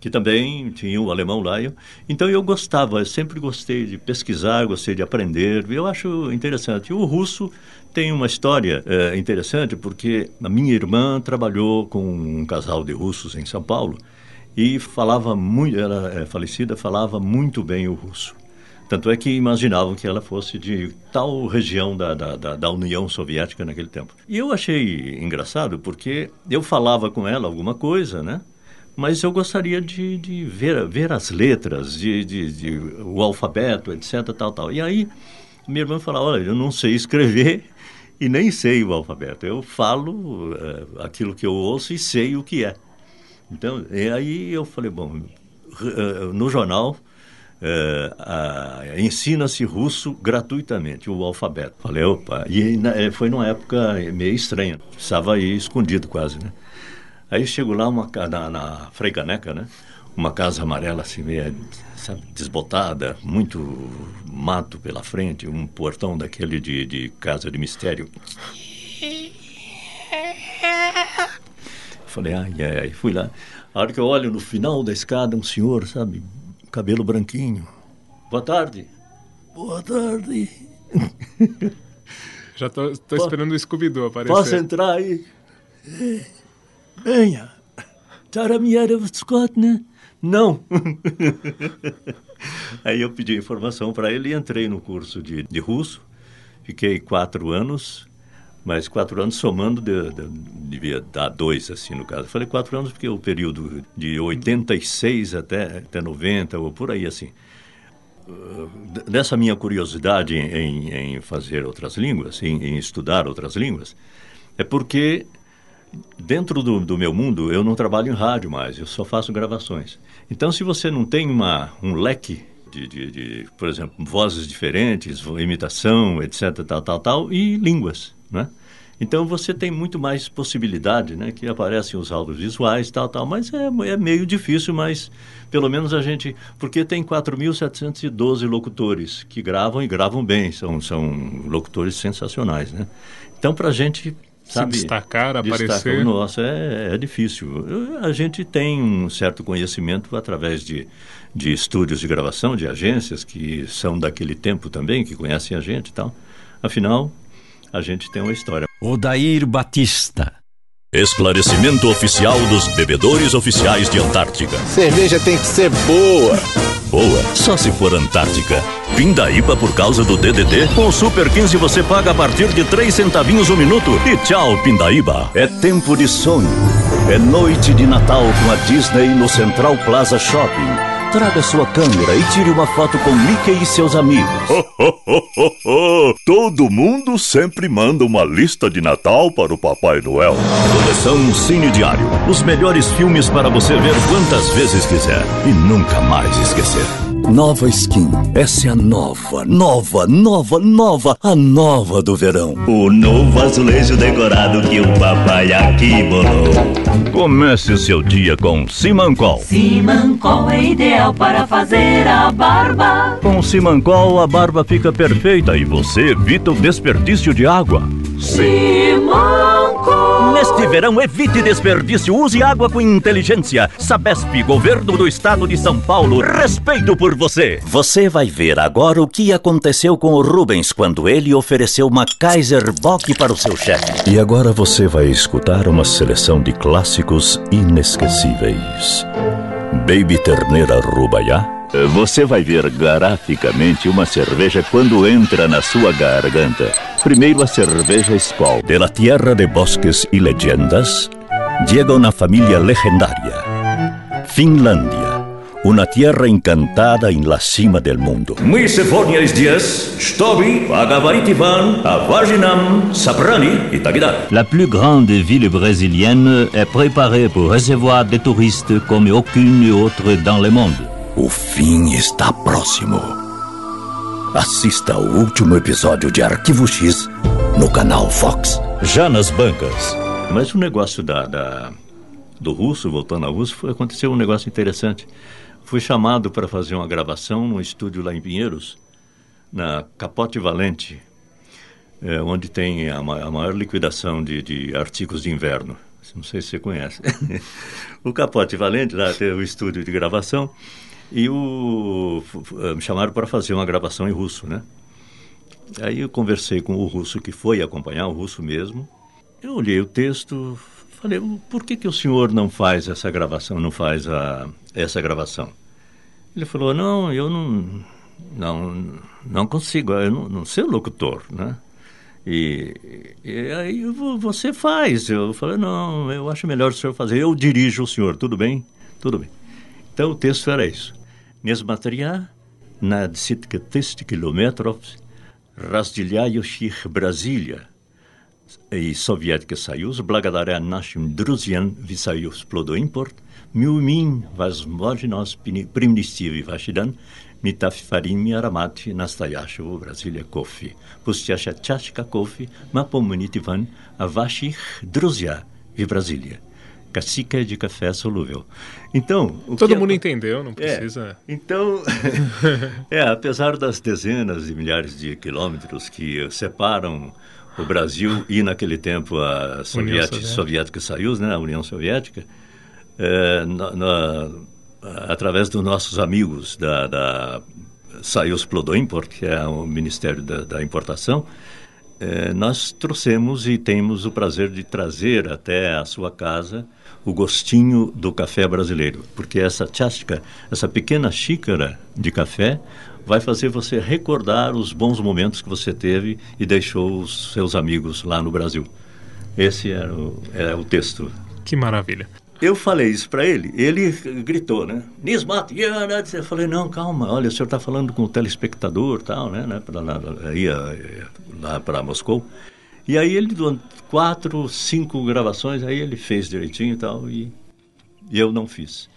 Speaker 5: que também tinha o alemão lá. Eu, então eu gostava, eu sempre gostei de pesquisar, gostei de aprender. Eu acho interessante. O russo tem uma história é, interessante porque a minha irmã trabalhou com um casal de russos em São Paulo e falava muito, ela é falecida, falava muito bem o russo. Tanto é que imaginavam que ela fosse de tal região da, da, da, da, União Soviética naquele tempo. E eu achei engraçado porque eu falava com ela alguma coisa, né? mas eu gostaria de, de ver, ver as letras, de, de, de, o alfabeto, etc, tal, tal. E aí minha irmã fala, olha, eu não sei escrever e nem sei o alfabeto. Eu falo uh, aquilo que eu ouço e sei o que é. Então, e aí eu falei, bom, uh, no jornal uh, ensina-se russo gratuitamente, o alfabeto. Falei, opa, e na, foi numa época meio estranha, estava aí escondido quase, né? Aí chego lá uma, na, na Freicaneca, né? Uma casa amarela assim, meio sabe, desbotada, muito mato pela frente, um portão daquele de, de casa de mistério. Falei, ai, ai, ai, fui lá. A hora que eu olho no final da escada, um senhor, sabe, cabelo branquinho. Boa tarde. Boa tarde.
Speaker 4: Já tô, tô esperando o Scooby-Doo aparecer.
Speaker 5: Posso entrar aí? Venha. Taramieira Scott, né? Não. Aí eu pedi informação para ele e entrei no curso de, de russo. Fiquei quatro anos, mas quatro anos somando de, de, devia dar dois, assim, no caso. Falei quatro anos porque o período de 86 até, até 90, ou por aí, assim. Uh, dessa minha curiosidade em, em fazer outras línguas, em, em estudar outras línguas, é porque dentro do, do, meu mundo, eu não trabalho em rádio mais, eu só faço gravações. Então, se você não tem uma, um leque de, de, de, por exemplo, vozes diferentes, imitação, etc., tal, tal, tal, e línguas, né? Então, você tem muito mais possibilidade, né? Que aparecem os áudios visuais, tal, tal, mas é, é meio difícil, mas pelo menos a gente... Porque tem 4.712 locutores que gravam e gravam bem, são, são locutores sensacionais, né? Então, para a gente Sabe,
Speaker 4: se destacar, aparecer.
Speaker 5: Nossa, é, é difícil. A gente tem um certo conhecimento através de, de estúdios de gravação, de agências que são daquele tempo também, que conhecem a gente e tal. Afinal, a gente tem uma história.
Speaker 14: Odair Batista.
Speaker 1: Esclarecimento oficial dos bebedores oficiais de Antártica.
Speaker 8: Cerveja tem que ser boa.
Speaker 1: Boa, só se for Antártica.
Speaker 5: Pindaíba por causa do DDD? Com o Super 15 você paga a partir de 3 centavinhos o minuto. E tchau, Pindaíba. É tempo de sonho. É noite de Natal com a Disney no Central Plaza Shopping. Traga sua câmera e tire uma foto com Mickey e seus amigos.
Speaker 21: Todo mundo sempre manda uma lista de Natal para o Papai Noel.
Speaker 5: Coleção Cine Diário. Os melhores filmes para você ver quantas vezes quiser e nunca mais esquecer. Nova Skin. Essa é a nova, nova, nova, nova, a nova do verão.
Speaker 22: O novo azulejo decorado que o papai aqui bolou.
Speaker 5: Comece o seu dia com Simancol.
Speaker 1: Simancol é ideal para fazer a barba.
Speaker 5: Com Simancol a barba fica perfeita e você evita o desperdício de água.
Speaker 1: Simancol.
Speaker 5: Neste verão, evite desperdício. Use água com inteligência. Sabesp, Governo do Estado de São Paulo. Respeito por você. Você vai ver agora o que aconteceu com o Rubens quando ele ofereceu uma Kaiser Bock para o seu chefe. E agora você vai escutar uma seleção de clássicos inesquecíveis. Baby Terneira Rubaiá. Você vai ver graficamente uma cerveja quando entra na sua garganta. Primeiro a cerveja Skol, de la tierra de bosques e leyendas. Llega una familia legendaria. Finlândia, una tierra encantada en la cima del mundo.
Speaker 22: Mi Sefonias Stobi, Agavaritivan, Avaginam, Saprani Tagidar.
Speaker 23: La plus grande ville brésilienne est préparée pour recevoir des touristes comme aucune autre dans le monde.
Speaker 5: O fim está próximo. Assista ao último episódio de Arquivo X no canal Fox. Já nas bancas. Mas o negócio da, da do russo, voltando ao russo, aconteceu um negócio interessante. Fui chamado para fazer uma gravação num estúdio lá em Pinheiros, na Capote Valente, é, onde tem a, ma- a maior liquidação de, de artigos de inverno. Não sei se você conhece. o Capote Valente, lá tem o estúdio de gravação, e o, f- me chamaram para fazer uma gravação em russo, né? Aí eu conversei com o russo que foi acompanhar, o russo mesmo. Eu olhei o texto, falei, por que, que o senhor não faz essa gravação, não faz a, essa gravação? Ele falou, não, eu não, não, não consigo, eu não, não sei o locutor, né? E, e aí eu vou- você faz. Eu falei, não, eu acho melhor o senhor fazer. Eu dirijo o senhor, tudo bem? Tudo bem. Então o texto era isso. Несмотря на десятки тысяч километров, разделяющих Бразилия и Советский Союз, благодаря нашим друзьям в Союз Плодоимпорт, мы умеем возможность принести в ваш дом метафорийный аромат настоящего в Бразилии кофе. Пусть ваша чашка кофе напомнит вам о ваших друзьях в Бразилии. Cacica de café solúvel. Então, o
Speaker 4: Todo
Speaker 5: que
Speaker 4: mundo
Speaker 5: acon-
Speaker 4: entendeu, não
Speaker 5: É,
Speaker 4: precisa.
Speaker 5: então, é, apesar das dezenas de milhares de quilômetros que separam o Brasil e naquele tempo a Soviética,
Speaker 4: Soviética.
Speaker 5: Soviética Soyuz, né, a União Soviética, é, na- na- através dos nossos amigos da, da Soyuz Plodoimport, que é o Ministério da, da Importação, é, nós trouxemos e temos o prazer de trazer até a sua casa o gostinho do café brasileiro, porque essa chástica, essa pequena xícara de café, vai fazer você recordar os bons momentos que você teve e deixou os seus amigos lá no Brasil. Esse era o, é o texto.
Speaker 4: Que maravilha.
Speaker 5: Eu falei isso para ele, ele gritou, né? Nismat, Yana", eu falei, não, calma, olha, o senhor está falando com o telespectador tal, né? né pra, lá, lá para Moscou. E aí ele, quatro, cinco gravações, aí ele fez direitinho e tal, e eu não fiz.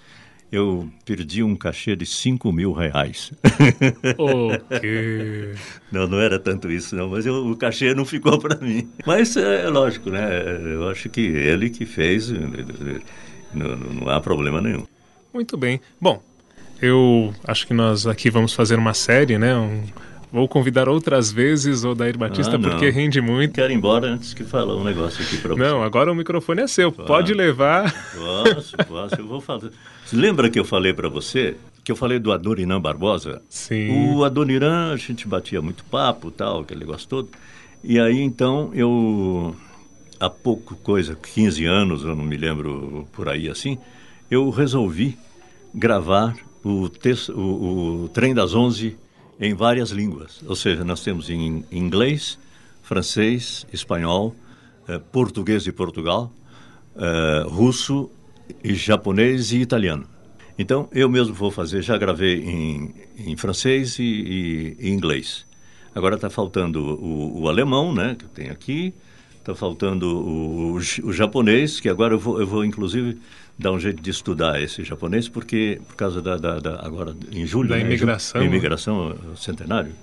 Speaker 5: Eu perdi um cachê de cinco mil reais.
Speaker 4: Ok.
Speaker 5: Não, não era tanto isso, não, mas eu- o cachê não ficou para mim. Mas é, é lógico, né? Eu acho que ele que fez, eh, não, não há problema nenhum.
Speaker 4: Muito bem. Bom, eu acho que nós aqui vamos fazer uma série, né? Um- Vou convidar outras vezes o Dair Batista
Speaker 5: Ah,
Speaker 4: porque rende muito.
Speaker 5: Quero ir embora antes que falar um negócio aqui para você.
Speaker 4: Não, agora o microfone é seu. Pode levar.
Speaker 5: Posso, posso, eu vou falar. Lembra que eu falei para você que eu falei do Adoniran Barbosa?
Speaker 4: Sim.
Speaker 5: O Adoniran, a gente batia muito papo, tal, aquele negócio todo. E aí então eu há pouco coisa, 15 anos, eu não me lembro por aí assim, eu resolvi gravar o, texto, o, o Trem das Onze em várias línguas. Ou seja, nós temos em inglês, francês, espanhol, eh, português de Portugal, eh, russo, e japonês e italiano. Então, eu mesmo vou fazer, já gravei em, em francês e, e, inglês. Agora está faltando o, o, alemão, né, que tem aqui, está faltando o, o, japonês, que agora eu vou, eu vou, inclusive, dar um jeito de estudar esse japonês, porque, por causa da, da, da agora, em julho...
Speaker 4: Da
Speaker 5: né,
Speaker 4: imigração.
Speaker 5: Julho, imigração centenário.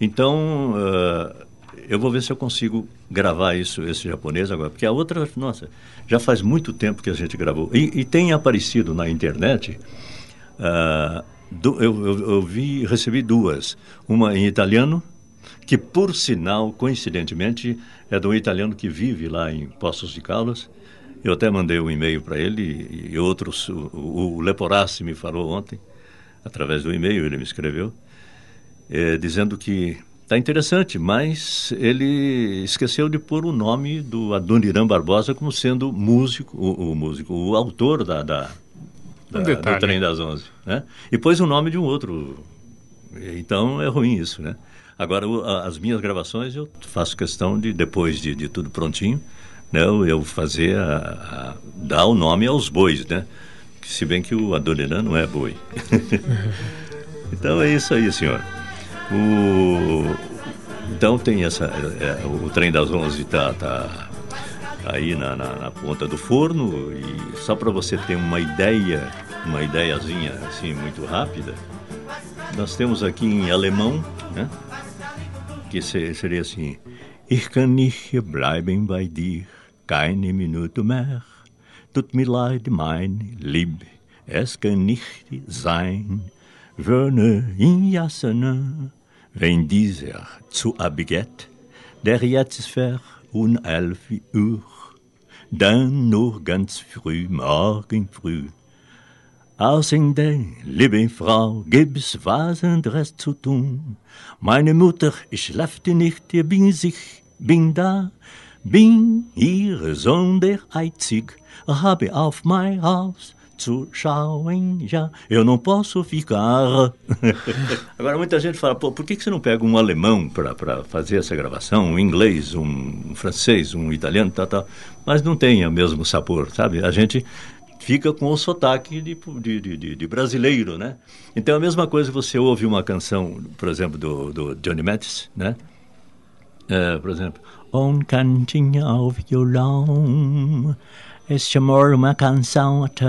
Speaker 5: Então, uh, eu vou ver se eu consigo gravar isso, esse japonês agora, porque a outra, nossa, já faz muito tempo que a gente gravou. E, e tem aparecido na internet, uh, do, eu, eu, eu, vi, recebi duas. Uma em italiano, que por sinal, coincidentemente, é de um italiano que vive lá em Poços de Caldas. Eu até mandei um e-mail para ele e, outros, o, o Leporassi me falou ontem, através do e-mail, ele me escreveu, é, dizendo que Está interessante, mas ele esqueceu de pôr o nome do Adoniran Barbosa como sendo músico, o, o músico, o autor da, da, da
Speaker 4: um
Speaker 5: do Trem das Onze. Né? E pôs o nome de um outro. Então é ruim isso, né? Agora, as minhas gravações eu faço questão de, depois de, de tudo prontinho, né, eu fazer a, a, dar o nome aos bois, né? Se bem que o Adoniran não é boi. então é isso aí, senhor. O, então tem essa. É, o trem das 11 está tá aí na, na, na, ponta do forno e só para você ter uma ideia, uma ideiazinha assim muito rápida, nós temos aqui em alemão, né? Que seria assim: Ich kann nicht bleiben bei dir, keine Minute mehr. Tut mir leid, mein Lieb, es kann nicht sein. Wöhne in Jasene, wenn dieser zu Abget, der jetzt ver um elf Uhr, dann nur ganz früh, morgen früh. Außerdem, liebe Frau, gibt's was anderes zu tun. Meine Mutter schläft nicht, ich bin sich, bin da, bin ihr Sohn der Einzig, habe auf mein Haus schauen já, eu não posso ficar. Agora, muita gente fala, por que, que você não pega um alemão para fazer essa gravação, um inglês, um francês, um italiano, tal, tal, mas não tem o mesmo sabor, sabe? A gente fica com o sotaque de, de, de, de, brasileiro, né? Então, a mesma coisa você ouve uma canção, por exemplo, do, do Johnny Mathis, né? É, por exemplo, Um cantinho ao violão este amor uma canção até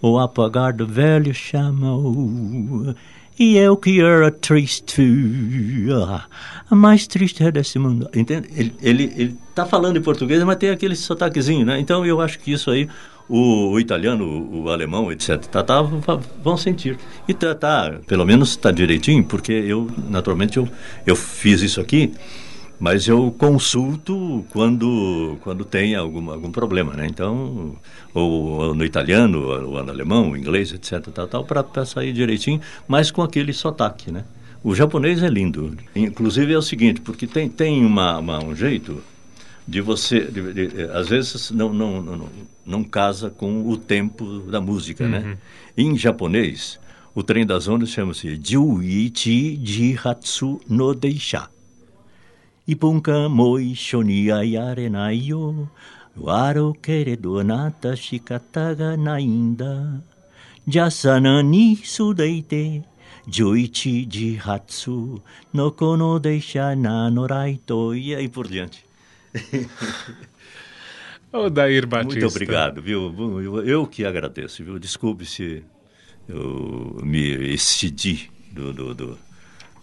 Speaker 5: o apagar do velho chamou. E eu que era triste, a mais triste é desse mundo. Entende? Ele, ele, ele tá falando em português, mas tem aquele sotaquezinho, né? Então eu acho que isso aí, o, o italiano, o, o, alemão, etc., tá, tá, vão sentir. E tá, tá pelo menos está direitinho, porque eu, naturalmente, eu, eu fiz isso aqui mas eu consulto quando quando tem algum algum problema, né? Então, ou, ou no italiano, ou, no alemão, inglês, etc, tal, tal, para sair direitinho, mas com aquele sotaque, né? O japonês é lindo. Inclusive é o seguinte, porque tem tem uma, uma um jeito de você, de, de, de, às vezes não, não, não, não casa com o tempo da música, né? uhum. né? Em japonês, o trem das ondas chama-se Juichi Jihatsu no Deisha ipunka moi shonia yarenayo, waro keredonata shikataga nainda, jasanani sudeite, joichi ji Hatsu, no kono deixa nanoraito, e aí por diante.
Speaker 4: O Dair Batista.
Speaker 5: Muito obrigado, viu? Eu que agradeço, viu? Desculpe se eu me excedi do, do, do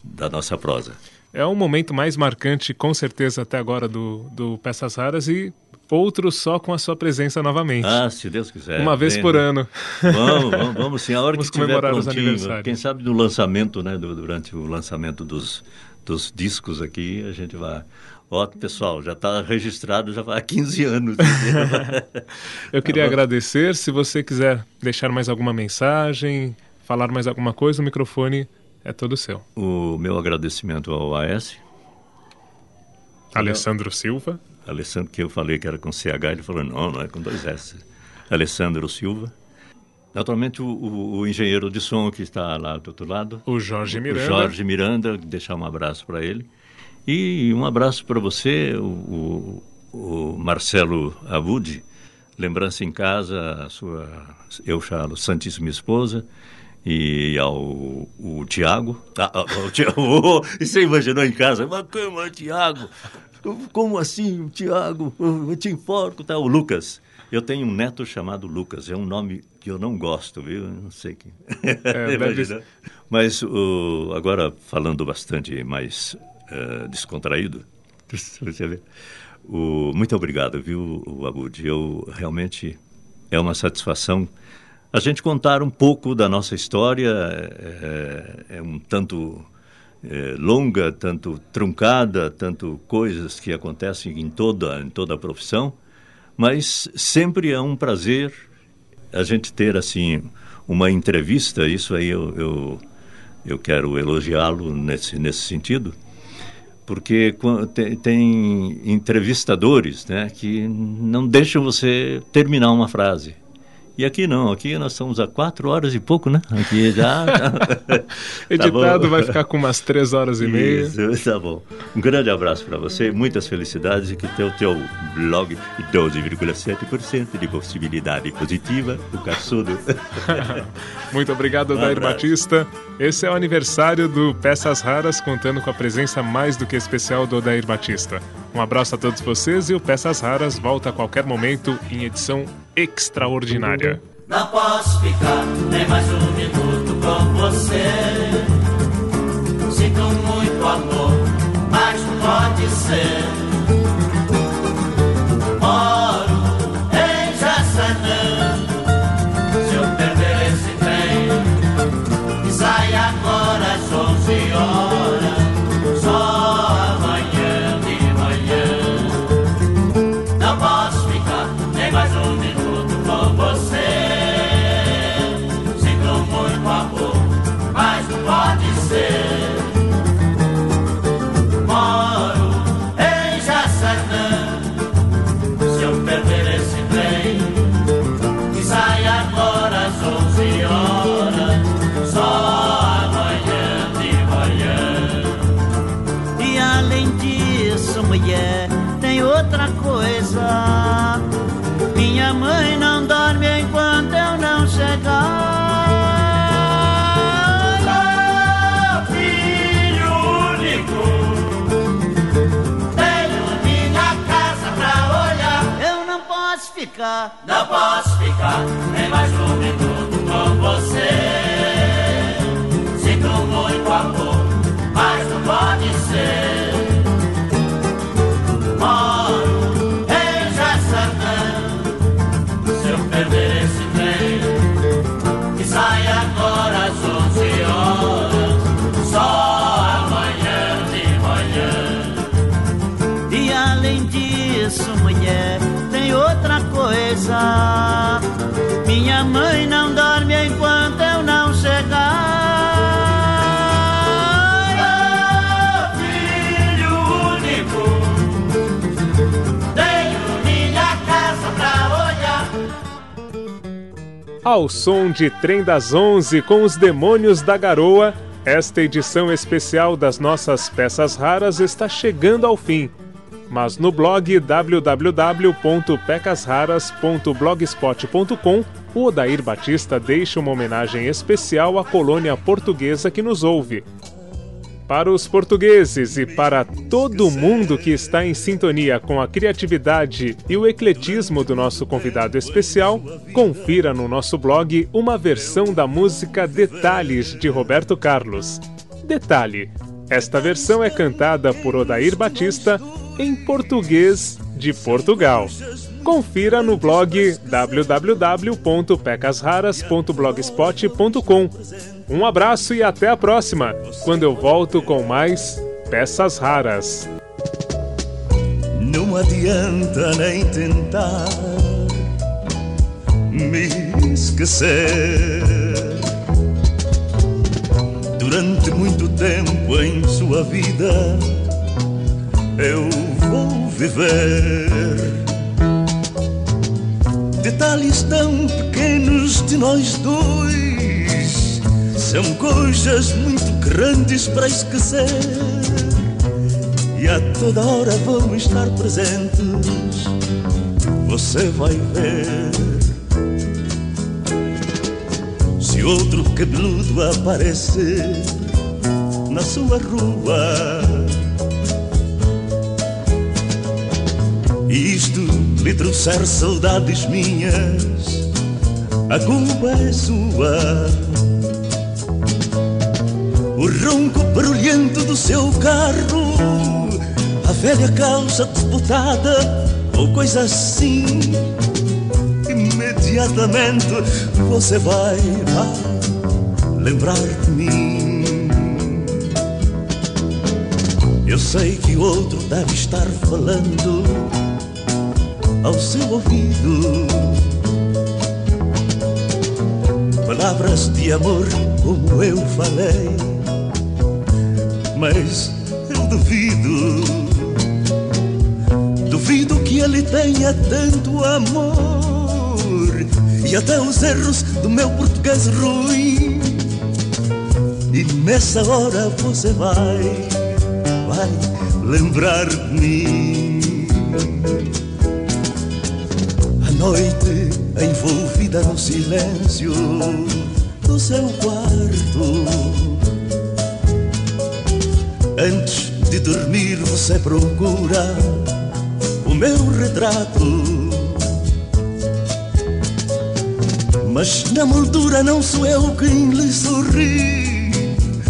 Speaker 5: da nossa prosa.
Speaker 4: É o momento mais marcante, com certeza, até agora do, do Peças Raras e outro só com a sua presença novamente.
Speaker 5: Ah, se Deus quiser.
Speaker 4: Uma vez por ano.
Speaker 5: Vamos, vamos, vamos sim. A hora
Speaker 4: vamos
Speaker 5: que
Speaker 4: comemorar
Speaker 5: tiver
Speaker 4: os aniversários.
Speaker 5: Quem sabe no lançamento, né, do, durante o lançamento dos, dos discos aqui, a gente vai... Ó, pessoal, já está registrado já há 15 anos.
Speaker 4: Eu queria tá agradecer. Se você quiser deixar mais alguma mensagem, falar mais alguma coisa, o microfone é todo seu.
Speaker 5: O meu agradecimento ao AS.
Speaker 4: Alessandro Silva.
Speaker 5: Alessandro, que eu falei que era com CH, ele falou, não, não é com dois S. Alessandro Silva. Naturalmente, o, o, o, engenheiro de som que está lá do outro lado.
Speaker 4: O Jorge Miranda.
Speaker 5: O Jorge Miranda, deixar um abraço para ele. E um abraço para você, o, o, Marcelo Abud. Lembrança em casa, a sua, eu, Charles, Santíssima Esposa. E ao o Tiago. Ah, ah o Tiago. você imaginou em casa? Mas como, Tiago? Como assim, Tiago? Eu te enforco, tá? O Lucas. Eu tenho um neto chamado Lucas, é um nome que eu não gosto, viu? Não sei quem. É, deve... Mas uh, agora falando bastante mais uh, descontraído, você vê. O, muito obrigado, viu, Abud? Eu realmente é uma satisfação a gente contar um pouco da nossa história. É, é um tanto é, longa, tanto truncada, tanto coisas que acontecem em toda em toda a profissão mas sempre é um prazer a gente ter assim uma entrevista. Isso aí eu, eu, eu quero elogiá-lo nesse, nesse sentido, porque tem, tem entrevistadores né, que não deixam você terminar uma frase. E aqui não, aqui nós estamos a quatro horas e pouco, né? Aqui já.
Speaker 4: Editado tá vai ficar com umas três horas e meia.
Speaker 5: Isso, tá bom. Um grande abraço para você, muitas felicidades e que teu teu blog 12,7% de possibilidade positiva, o caçudo.
Speaker 4: Muito obrigado, um Dair Batista. Esse é o aniversário do Peças Raras, contando com a presença mais do que especial do Odair Batista. Um abraço a todos vocês e o Peças Raras volta a qualquer momento em edição extraordinária.
Speaker 24: Não posso ficar nem mais um minuto com você. Sinto muito amor, mas pode ser. Não posso ficar nem mais um minuto com você. Sinto muito amor,
Speaker 4: Ao som de Trem das Onze com os Demônios da Garoa, esta edição especial das nossas peças raras está chegando ao fim mas no blog www.pecasraras.blogspot.com o Odair Batista deixa uma homenagem especial à colônia portuguesa que nos ouve. Para os portugueses e para todo mundo que está em sintonia com a criatividade e o ecletismo do nosso convidado especial, confira no nosso blog uma versão da música Detalhes de Roberto Carlos. Detalhe: esta versão é cantada por Odair Batista em português de Portugal. Confira no blog www.pecasraras.blogspot.com. Um abraço e até a próxima, quando eu volto com mais Peças Raras.
Speaker 25: Não adianta nem tentar me esquecer. Durante muito tempo em sua vida eu vou viver.
Speaker 5: Detalhes tão pequenos de nós dois são coisas muito grandes para esquecer e a toda hora vão estar presentes. Você vai ver se outro cabeludo aparecer na sua rua. E isto lhe trouxer saudades minhas, a culpa é sua. O ronco barulhento do seu carro, a velha calça desbotada ou coisa assim. Imediatamente você vai, vai lembrar de mim. Eu sei que o outro deve estar falando ao seu ouvido palavras de amor como eu falei, mas eu duvido, duvido que ele tenha tanto amor e até os erros do meu português ruim. E nessa hora você vai, vai lembrar de mim. Noite envolvida no silêncio do seu quarto. Antes de dormir, você procura o meu retrato. Mas na moldura não sou eu quem lhe sorri.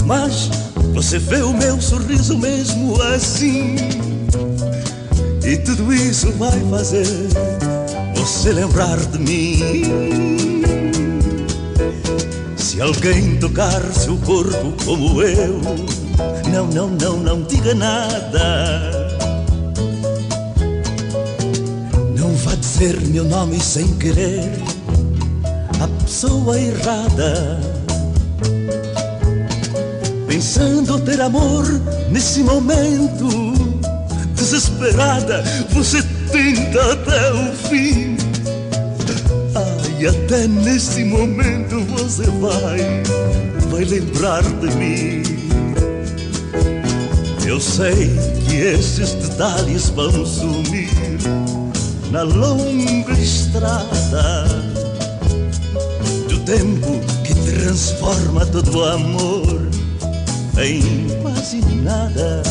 Speaker 5: Mas você vê o meu sorriso mesmo assim. E tudo isso vai fazer você lembrar de mim. Se alguém tocar seu corpo como eu, não, não, não, não diga nada. Não vá dizer meu nome sem querer a pessoa errada. Pensando ter amor nesse momento, desesperada, você tenta até o fim. Ai, até nesse momento você vai, vai lembrar de mim. Eu sei que esses detalhes vão sumir na longa estrada do tempo que transforma todo o amor em quase nada.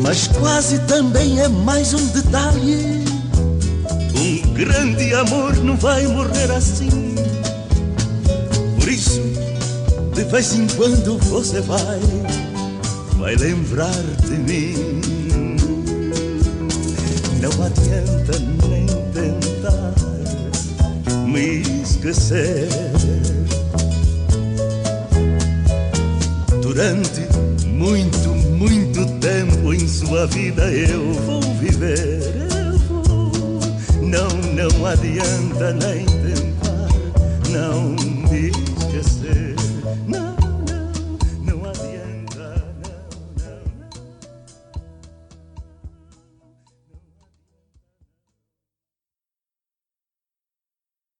Speaker 5: Mas quase também é mais um detalhe. Grande amor não vai morrer assim. Por isso, de vez em quando você vai, vai lembrar de mim. Não adianta nem tentar me esquecer. Durante muito, muito tempo em sua vida eu vou viver. Não, adianta nem tentar não.